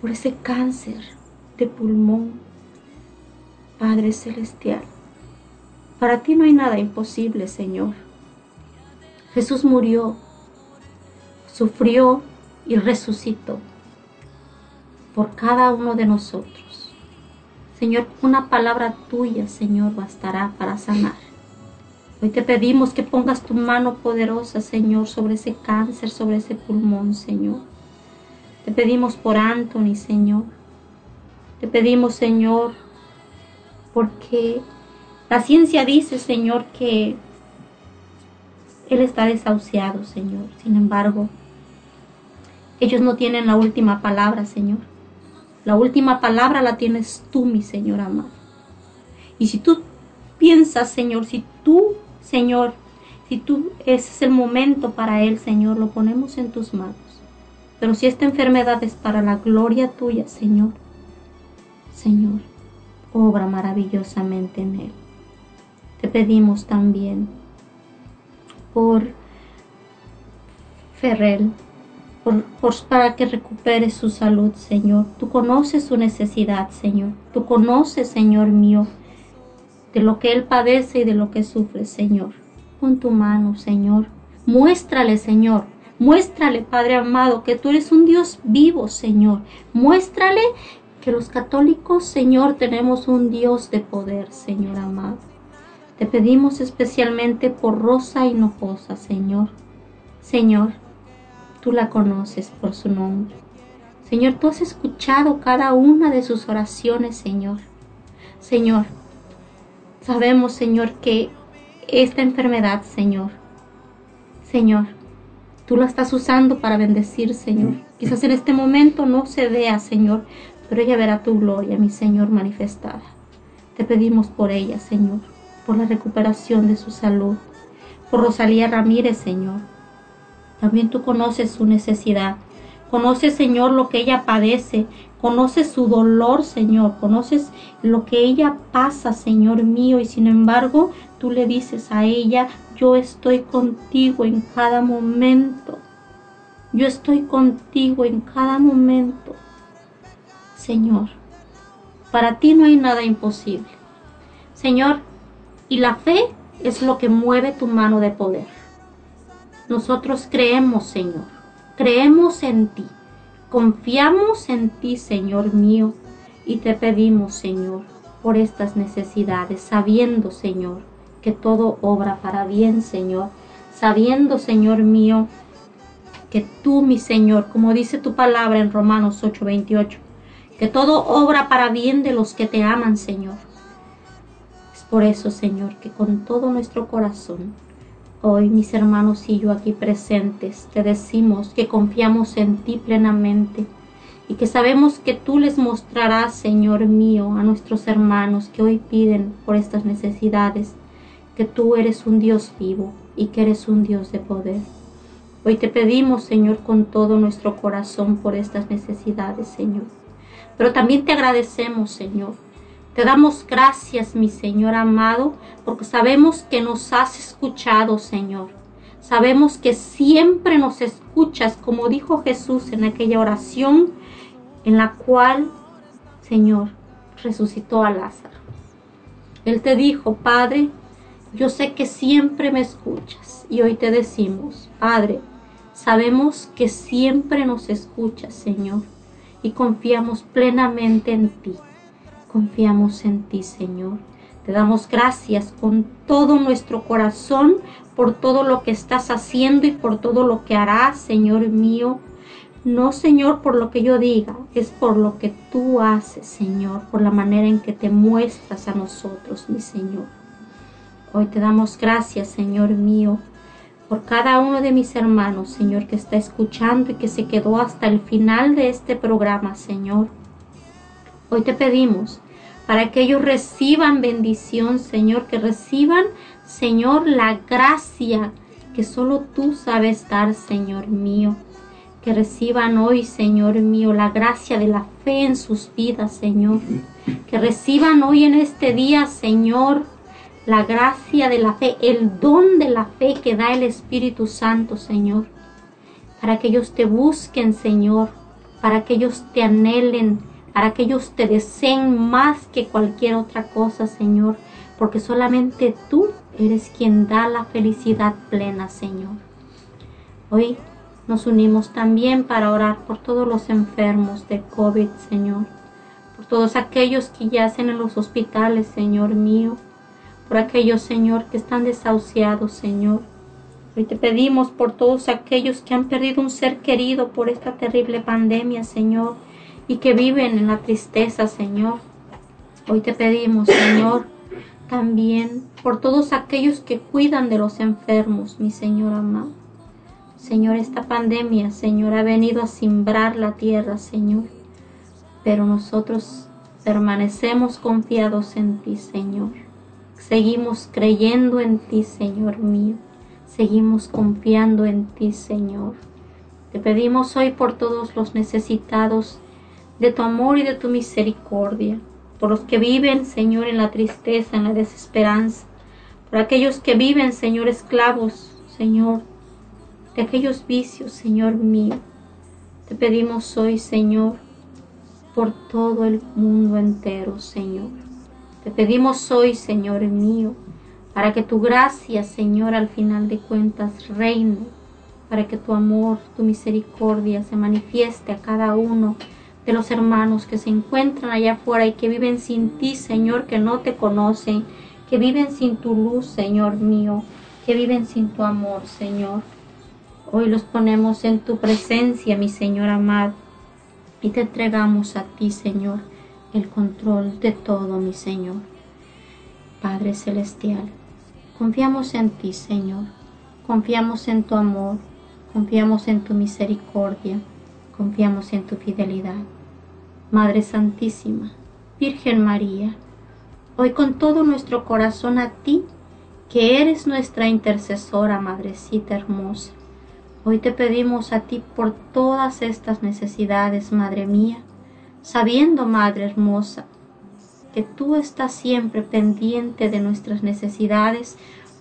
por ese cáncer de pulmón. Padre Celestial, para ti no hay nada imposible, Señor. Jesús murió, sufrió y resucitó por cada uno de nosotros. Señor, una palabra tuya, Señor, bastará para sanar. Hoy te pedimos que pongas tu mano poderosa, Señor, sobre ese cáncer, sobre ese pulmón, Señor. Te pedimos por Anthony, Señor. Te pedimos, Señor, porque la ciencia dice, Señor, que él está desahuciado, Señor. Sin embargo, ellos no tienen la última palabra, Señor. La última palabra la tienes tú, mi Señor amado. Y si tú piensas, Señor, si tú Señor, si tú, ese es el momento para Él, Señor, lo ponemos en tus manos. Pero si esta enfermedad es para la gloria tuya, Señor, Señor, obra maravillosamente en Él. Te pedimos también por Ferrell, por, para que recupere su salud, Señor. Tú conoces su necesidad, Señor. Tú conoces, Señor mío, de lo que Él padece y de lo que sufre, Señor. Pon tu mano, Señor. Muéstrale, Señor. Muéstrale, Padre amado, que tú eres un Dios vivo, Señor. Muéstrale que los católicos, Señor, tenemos un Dios de poder, Señor amado. Te pedimos especialmente por Rosa Hinojosa, Señor. Señor, tú la conoces por su nombre. Señor, tú has escuchado cada una de sus oraciones, Señor. Señor, Sabemos, Señor, que esta enfermedad, Señor, Señor, tú la estás usando para bendecir, Señor. Quizás en este momento no se vea, Señor, pero ella verá tu gloria, mi Señor, manifestada. Te pedimos por ella, Señor, por la recuperación de su salud, por Rosalía Ramírez, Señor. También tú conoces su necesidad. Conoces, Señor, lo que ella padece. Conoces su dolor, Señor. Conoces lo que ella pasa, Señor mío. Y sin embargo, tú le dices a ella, yo estoy contigo en cada momento. Yo estoy contigo en cada momento. Señor, para ti no hay nada imposible. Señor, y la fe es lo que mueve tu mano de poder. Nosotros creemos, Señor, creemos en ti, confiamos en ti, Señor mío, y te pedimos, Señor, por estas necesidades, sabiendo, Señor, que todo obra para bien, Señor, sabiendo, Señor mío, que tú, mi Señor, como dice tu palabra en Romanos 8:28, que todo obra para bien de los que te aman, Señor. Es por eso, Señor, que con todo nuestro corazón, hoy mis hermanos y yo aquí presentes, te decimos que confiamos en ti plenamente y que sabemos que tú les mostrarás, Señor mío, a nuestros hermanos que hoy piden por estas necesidades, que tú eres un Dios vivo y que eres un Dios de poder. Hoy te pedimos, Señor, con todo nuestro corazón por estas necesidades, Señor. Pero también te agradecemos, Señor. Te damos gracias, mi Señor amado, porque sabemos que nos has escuchado, Señor. Sabemos que siempre nos escuchas, como dijo Jesús en aquella oración en la cual, Señor, resucitó a Lázaro. Él te dijo, Padre, yo sé que siempre me escuchas y hoy te decimos, Padre, Sabemos que siempre nos escuchas, Señor, y confiamos plenamente en ti. Confiamos en ti, Señor. Te damos gracias con todo nuestro corazón por todo lo que estás haciendo y por todo lo que harás, Señor mío. No, Señor, por lo que yo diga, es por lo que tú haces, Señor, por la manera en que te muestras a nosotros, mi Señor. Hoy te damos gracias, Señor mío, por cada uno de mis hermanos, Señor, que está escuchando y que se quedó hasta el final de este programa, Señor. Hoy te pedimos para que ellos reciban bendición, Señor, que reciban, Señor, la gracia que solo tú sabes dar, Señor mío. Que reciban hoy, Señor mío, la gracia de la fe en sus vidas, Señor. Que reciban hoy en este día, Señor, la gracia de la fe, el don de la fe que da el Espíritu Santo, Señor. Para que ellos te busquen, Señor. Para que ellos te anhelen. Para que ellos te deseen más que cualquier otra cosa, Señor. Porque solamente tú eres quien da la felicidad plena, Señor. Hoy nos unimos también para orar por todos los enfermos de COVID, Señor. Por todos aquellos que yacen en los hospitales, Señor mío por aquellos, Señor, que están desahuciados, Señor. Hoy te pedimos por todos aquellos que han perdido un ser querido por esta terrible pandemia, Señor, y que viven en la tristeza, Señor. Hoy te pedimos, Señor, también por todos aquellos que cuidan de los enfermos, mi Señor amado. Señor, esta pandemia, Señor, ha venido a simbrar la tierra, Señor. Pero nosotros permanecemos confiados en ti, Señor. Seguimos creyendo en ti, Señor mío. Seguimos confiando en ti, Señor. Te pedimos hoy por todos los necesitados de tu amor y de tu misericordia, por los que viven, Señor, en la tristeza, en la desesperanza, por aquellos que viven, Señor, esclavos, Señor, de aquellos vicios, Señor mío. Te pedimos hoy, Señor, por todo el mundo entero, Señor. Te pedimos hoy, Señor mío, para que tu gracia, Señor, al final de cuentas reine, para que tu amor, tu misericordia se manifieste a cada uno de los hermanos que se encuentran allá afuera y que viven sin ti, Señor, que no te conocen, que viven sin tu luz, Señor mío, que viven sin tu amor, Señor. Hoy los ponemos en tu presencia, mi Señor amado, y te entregamos a ti, Señor el control de todo, mi Señor. Padre Celestial, confiamos en ti, Señor. Confiamos en tu amor, confiamos en tu misericordia, confiamos en tu fidelidad. Madre Santísima, Virgen María, hoy con todo nuestro corazón a ti, que eres nuestra intercesora, Madrecita hermosa. Hoy te pedimos a ti por todas estas necesidades, Madre mía, sabiendo, Madre hermosa, que tú estás siempre pendiente de nuestras necesidades,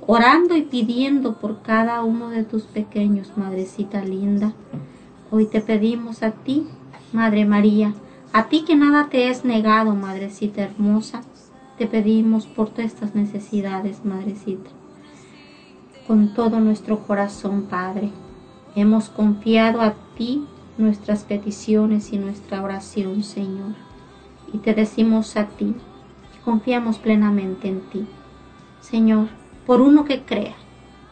orando y pidiendo por cada uno de tus pequeños, Madrecita linda. Hoy te pedimos a ti, Madre María, a ti que nada te es negado, Madrecita hermosa, te pedimos por todas estas necesidades, Madrecita. con todo nuestro corazón, Padre. Hemos confiado a ti nuestras peticiones y nuestra oración, Señor. Y te decimos a ti, confiamos plenamente en ti. Señor, por uno que crea,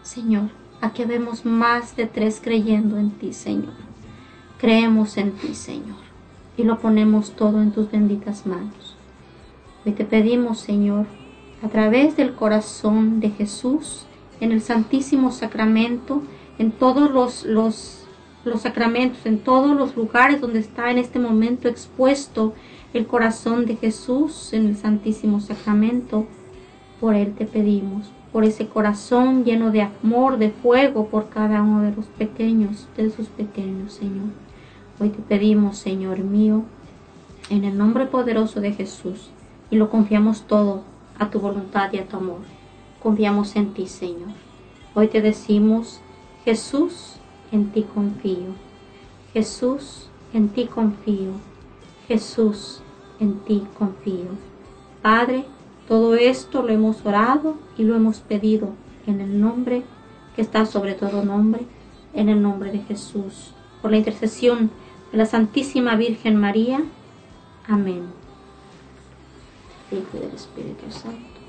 Señor, aquí vemos más de tres creyendo en ti, Señor. Creemos en ti, Señor, y lo ponemos todo en tus benditas manos. Hoy te pedimos, Señor, a través del corazón de Jesús, en el Santísimo Sacramento, en todos los, los, los sacramentos, en todos los lugares donde está en este momento expuesto el corazón de Jesús en el Santísimo Sacramento. Por Él te pedimos, por ese corazón lleno de amor, de fuego por cada uno de los pequeños, de sus pequeños, Señor. Hoy te pedimos, Señor mío, en el nombre poderoso de Jesús, y lo confiamos todo a tu voluntad y a tu amor. Confiamos en ti, Señor. Hoy te decimos, Jesús, en ti confío. Jesús, en ti confío. Jesús, en ti confío. Padre, todo esto lo hemos orado y lo hemos pedido en el nombre que está sobre todo nombre, en el nombre de Jesús, por la intercesión de la Santísima Virgen María. Amén. Hijo del Espíritu Santo.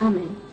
Amén.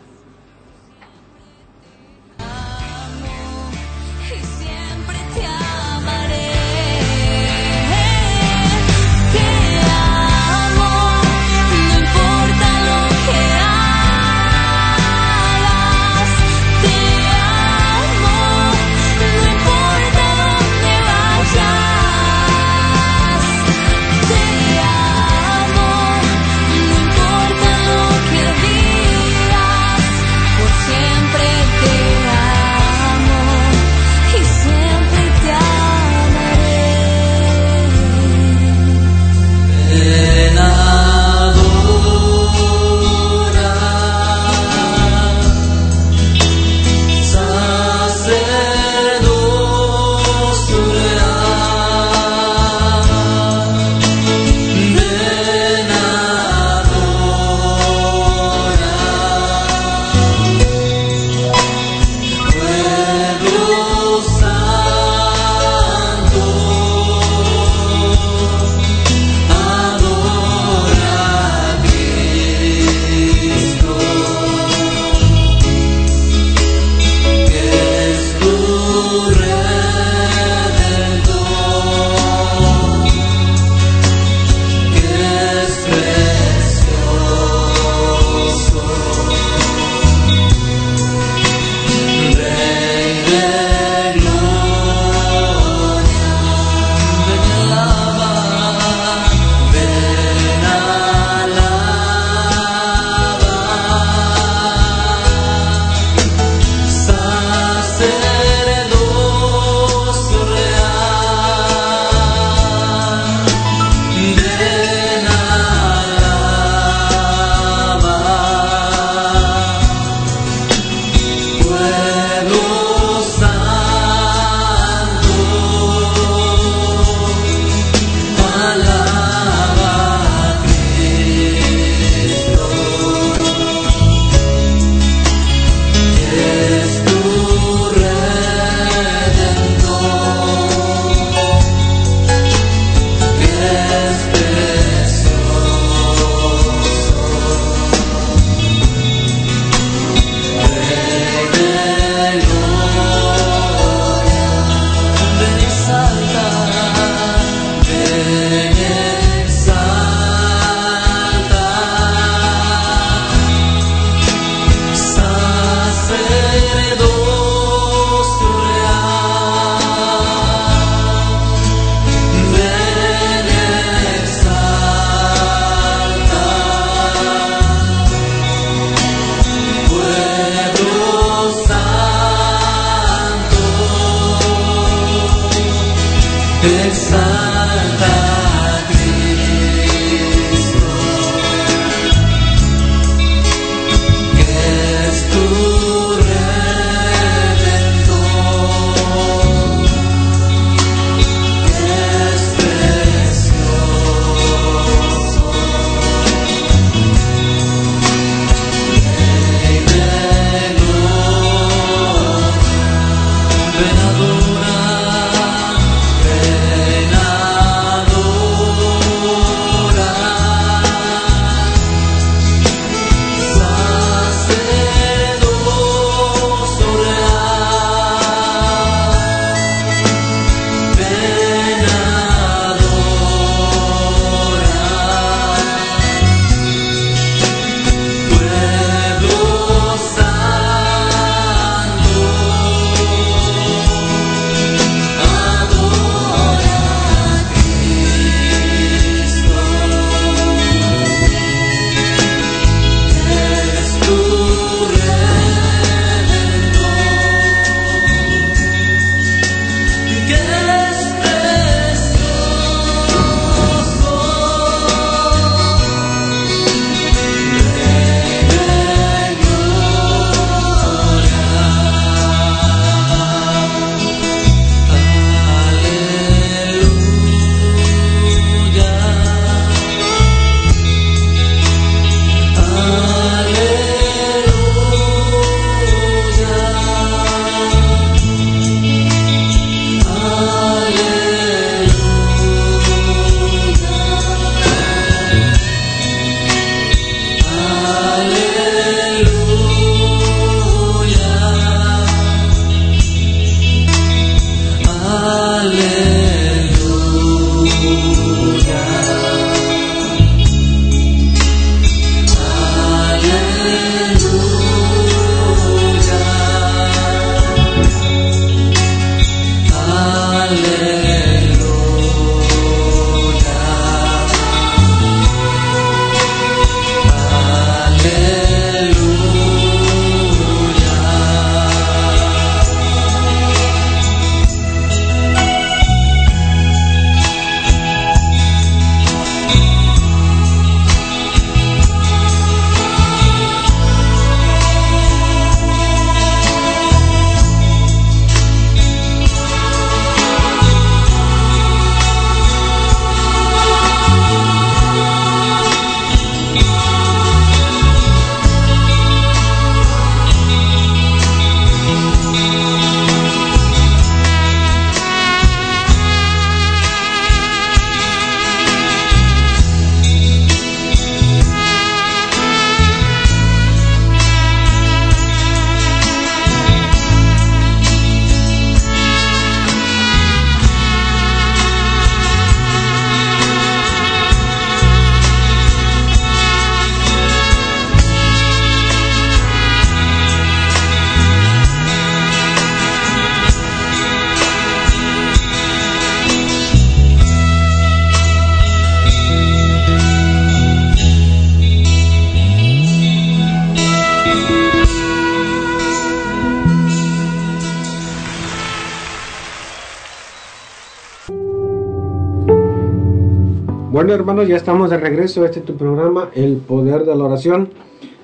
Bueno, hermanos, ya estamos de regreso. Este es tu programa, El Poder de la Oración.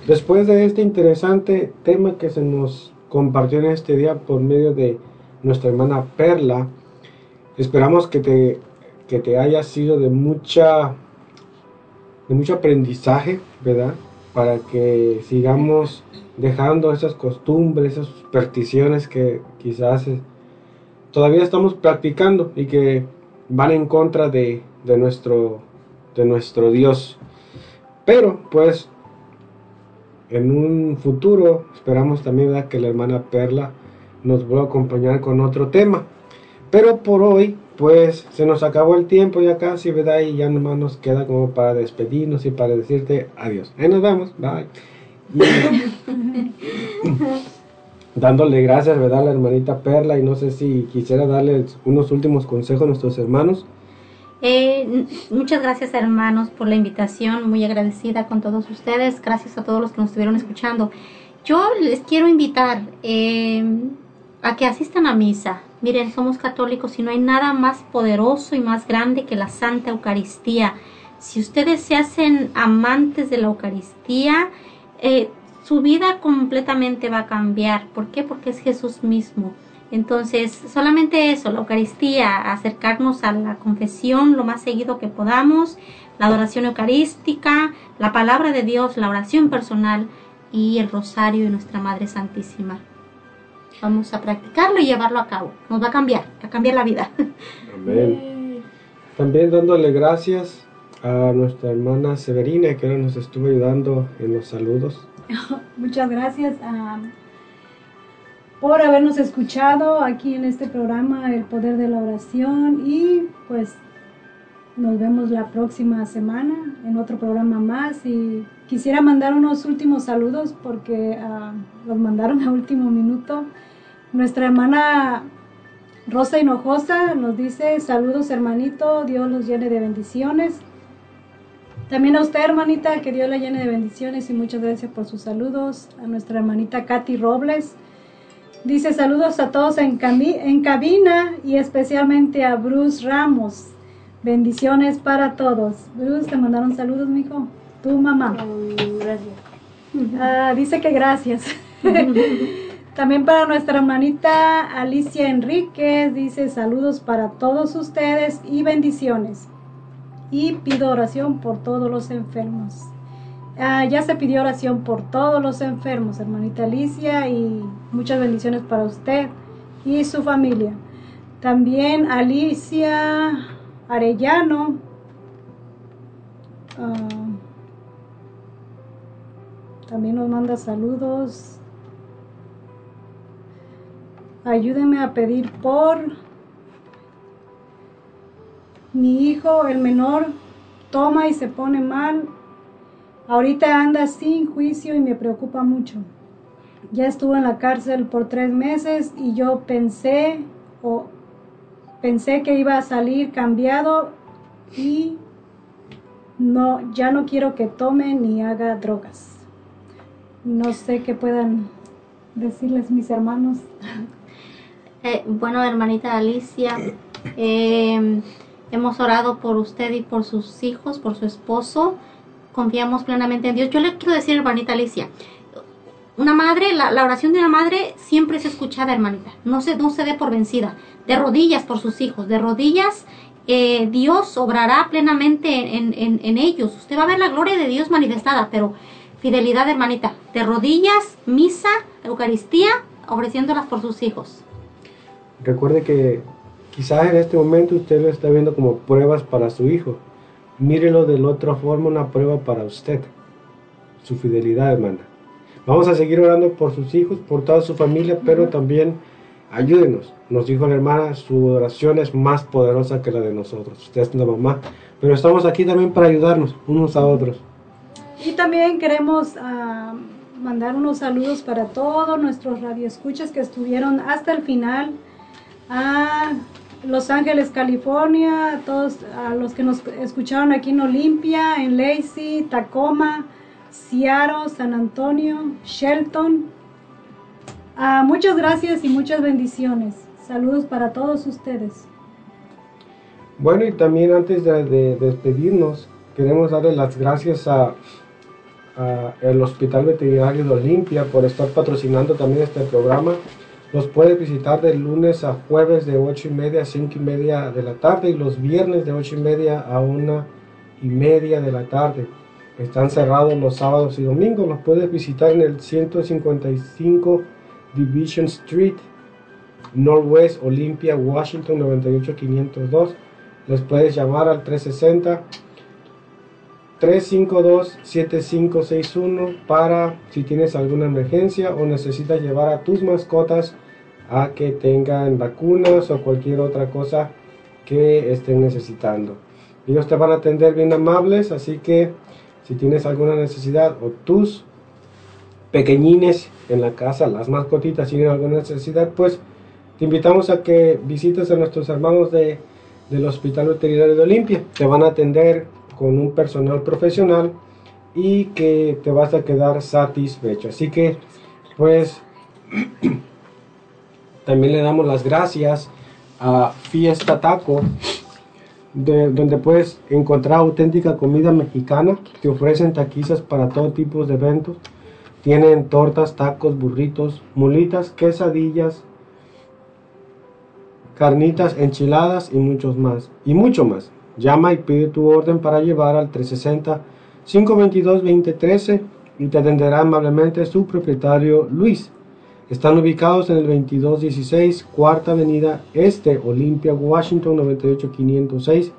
Después de este interesante tema que se nos compartió en este día por medio de nuestra hermana Perla, esperamos que te, que te haya sido de mucha de mucho aprendizaje, ¿verdad? Para que sigamos dejando esas costumbres, esas supersticiones que quizás eh, todavía estamos practicando y que van en contra de, de nuestro, de nuestro Dios. Pero pues en un futuro esperamos también que la hermana Perla nos vuelva a acompañar con otro tema. Pero por hoy pues se nos acabó el tiempo ya casi, ¿verdad? Y ya nomás nos queda como para despedirnos y para decirte adiós. Ahí nos vemos, bye. Dándole gracias, ¿verdad? A la hermanita Perla y no sé si quisiera darle unos últimos consejos a nuestros hermanos.
Eh, muchas gracias hermanos por la invitación, muy agradecida con todos ustedes, gracias a todos los que nos estuvieron escuchando. Yo les quiero invitar eh, a que asistan a misa. Miren, somos católicos y no hay nada más poderoso y más grande que la Santa Eucaristía. Si ustedes se hacen amantes de la Eucaristía, eh, su vida completamente va a cambiar. ¿Por qué? Porque es Jesús mismo. Entonces, solamente eso, la Eucaristía, acercarnos a la confesión lo más seguido que podamos, la adoración eucarística, la palabra de Dios, la oración personal y el rosario de nuestra Madre Santísima. Vamos a practicarlo y llevarlo a cabo. Nos va a cambiar, va a cambiar la vida.
Amén. También dándole gracias a nuestra hermana Severina que ahora nos estuvo ayudando en los saludos.
Muchas gracias ah, por habernos escuchado aquí en este programa El Poder de la Oración y pues nos vemos la próxima semana en otro programa más y quisiera mandar unos últimos saludos porque ah, los mandaron a último minuto. Nuestra hermana Rosa Hinojosa nos dice saludos hermanito, Dios los llene de bendiciones. También a usted, hermanita, que Dios la llene de bendiciones y muchas gracias por sus saludos. A nuestra hermanita Katy Robles. Dice saludos a todos en, cabina y especialmente a Bruce Ramos. Bendiciones para todos. Bruce, te mandaron saludos, mijo. Tu mamá.
gracias.
Ah, dice que gracias. También para nuestra hermanita Alicia Enríquez, dice saludos para todos ustedes y bendiciones. Y pido oración por todos los enfermos. Ah, ya se pidió oración por todos los enfermos, hermanita Alicia, y muchas bendiciones para usted y su familia. También Alicia Arellano. ah, también nos manda saludos. Ayúdenme a pedir por mi hijo, el menor, toma y se pone mal. Ahorita anda sin juicio y me preocupa mucho. Ya estuvo en la cárcel por tres meses y yo pensé o pensé que iba a salir cambiado y no, ya no quiero que tome ni haga drogas. No sé qué puedan decirles mis hermanos.
Eh, bueno, hermanita Alicia, eh, hemos orado por usted y por sus hijos, por su esposo. Confiamos plenamente en Dios. Yo le quiero decir, hermanita Alicia, una madre, la, oración de una madre siempre es escuchada, hermanita. No se, no se dé por vencida. De rodillas por sus hijos, de rodillas. eh, Dios obrará plenamente en, en- en ellos. Usted va a ver la gloria de Dios manifestada, pero fidelidad, hermanita. De rodillas, misa, Eucaristía, ofreciéndolas por sus hijos.
Recuerde que quizás en este momento usted lo está viendo como pruebas para su hijo. Mírelo de la otra forma, una prueba para usted. Su fidelidad, hermana. Vamos a seguir orando por sus hijos, por toda su familia, pero también ayúdenos. Nos dijo la hermana, su oración es más poderosa que la de nosotros. Usted es la mamá, pero estamos aquí también para ayudarnos unos a otros.
Y también queremos ah, mandar unos saludos para todos nuestros radioescuchas que estuvieron hasta el final. A Los Ángeles, California, a todos a los que nos escucharon aquí en Olimpia, en Lacey, Tacoma, Seattle, San Antonio, Shelton. Ah, muchas gracias y muchas bendiciones. Saludos para todos ustedes.
Bueno, y también antes de, de despedirnos, queremos darle las gracias a, a el Hospital Veterinario de Olimpia por estar patrocinando también este programa. Los puedes visitar de lunes a jueves de 8 y media a 5 y media de la tarde y los viernes de 8 y media a 1 y media de la tarde. Están cerrados los sábados y domingos. Los puedes visitar en el 155 Division Street, Northwest Olympia, Washington 98502. Les puedes llamar al 360 352-7561 para si tienes alguna emergencia o necesitas llevar a tus mascotas a que tengan vacunas o cualquier otra cosa que estén necesitando. Ellos te van a atender bien amables, así que si tienes alguna necesidad o tus pequeñines en la casa, las mascotitas tienen alguna necesidad, pues te invitamos a que visites a nuestros hermanos de, del Hospital Veterinario de Olimpia. Te van a atender con un personal profesional y que te vas a quedar satisfecho. Así que, pues, también le damos las gracias a Fiesta Taco, de, donde puedes encontrar auténtica comida mexicana. Te ofrecen taquizas para todo tipo de eventos. Tienen tortas, tacos, burritos, mulitas, quesadillas, carnitas, enchiladas y muchos más. Y mucho más. Llama y pide tu orden para llevar al 360-522-2013 y te atenderá amablemente su propietario Luis. Están ubicados en el 2216 Cuarta Avenida Este, Olympia, Washington 98506.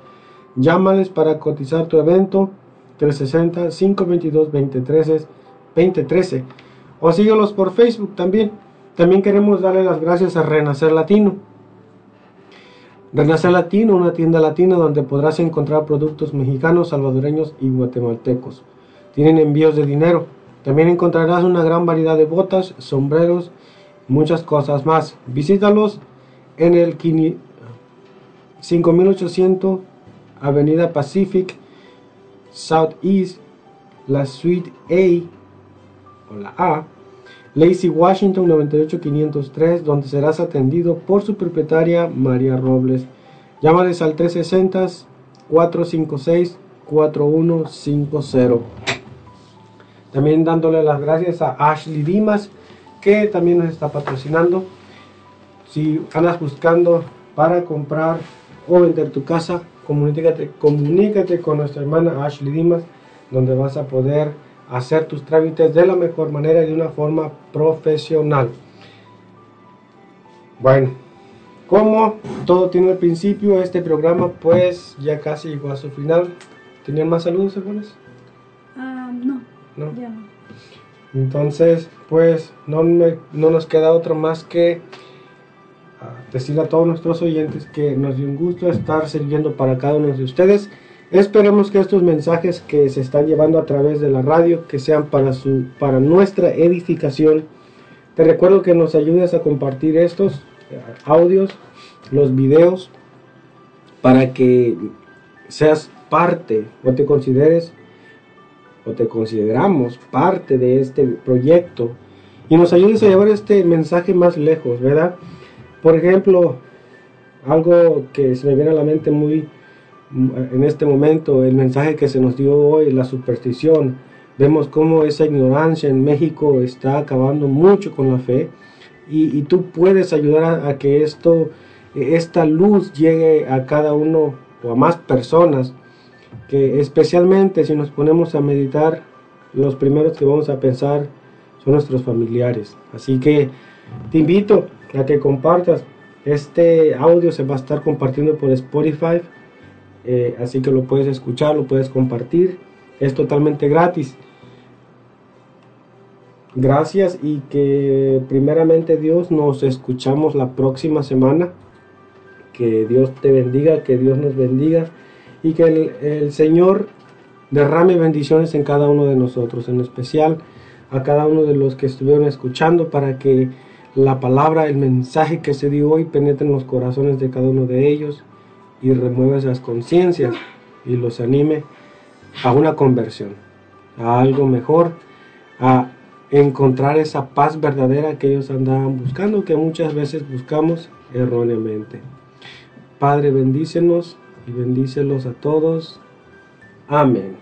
Llámales para cotizar tu evento 360-522-2013 o síguelos por Facebook también. También queremos darle las gracias a Renacer Latino. Renacer Latino, una tienda latina donde podrás encontrar productos mexicanos, salvadoreños y guatemaltecos. Tienen envíos de dinero. También encontrarás una gran variedad de botas, sombreros, muchas cosas más. Visítalos en el 5800 Avenida Pacific, Southeast, la Suite A o la A, Lacey Washington 98503, donde serás atendido por su propietaria María Robles. Llámales al 360-456-4150. También dándole las gracias a Ashley Dimas, que también nos está patrocinando. Si andas buscando para comprar o vender tu casa, comunícate, comunícate con nuestra hermana Ashley Dimas, donde vas a poder hacer tus trámites de la mejor manera y de una forma profesional. Bueno, como todo tiene el principio, este programa pues ya casi llegó a su final. ¿Tenían más saludos, hermanos?
Ah, no,
No. Entonces, pues no, me- no nos queda otro más que ah, decirle a todos nuestros oyentes que nos dio un gusto estar sirviendo para cada uno de ustedes. Esperemos que estos mensajes que se están llevando a través de la radio, que sean para, su, para nuestra edificación. Te recuerdo que nos ayudes a compartir estos eh, audios, los videos, para que seas parte o te consideres o te consideramos parte de este proyecto y nos ayudes a llevar este mensaje más lejos, ¿verdad? Por ejemplo, algo que se me viene a la mente muy en este momento, el mensaje que se nos dio hoy, la superstición. Vemos cómo esa ignorancia en México está acabando mucho con la fe y, tú puedes ayudar a, a que esto, esta luz llegue a cada uno o a más personas que especialmente si nos ponemos a meditar, los primeros que vamos a pensar son nuestros familiares. Así que te invito a que compartas. Este audio se va a estar compartiendo por Spotify, eh, así que lo puedes escuchar, lo puedes compartir. Es totalmente gratis. Gracias y que primeramente Dios nos escuchamos la próxima semana. Que Dios te bendiga, que Dios nos bendiga y que el, Señor derrame bendiciones en cada uno de nosotros, en especial a cada uno de los que estuvieron escuchando para que la palabra, el mensaje que se dio hoy penetre en los corazones de cada uno de ellos y remueva esas conciencias y los anime a una conversión, a algo mejor, a encontrar esa paz verdadera que ellos andaban buscando, que muchas veces buscamos erróneamente. Padre, bendícenos
y bendícelos a todos. Amén.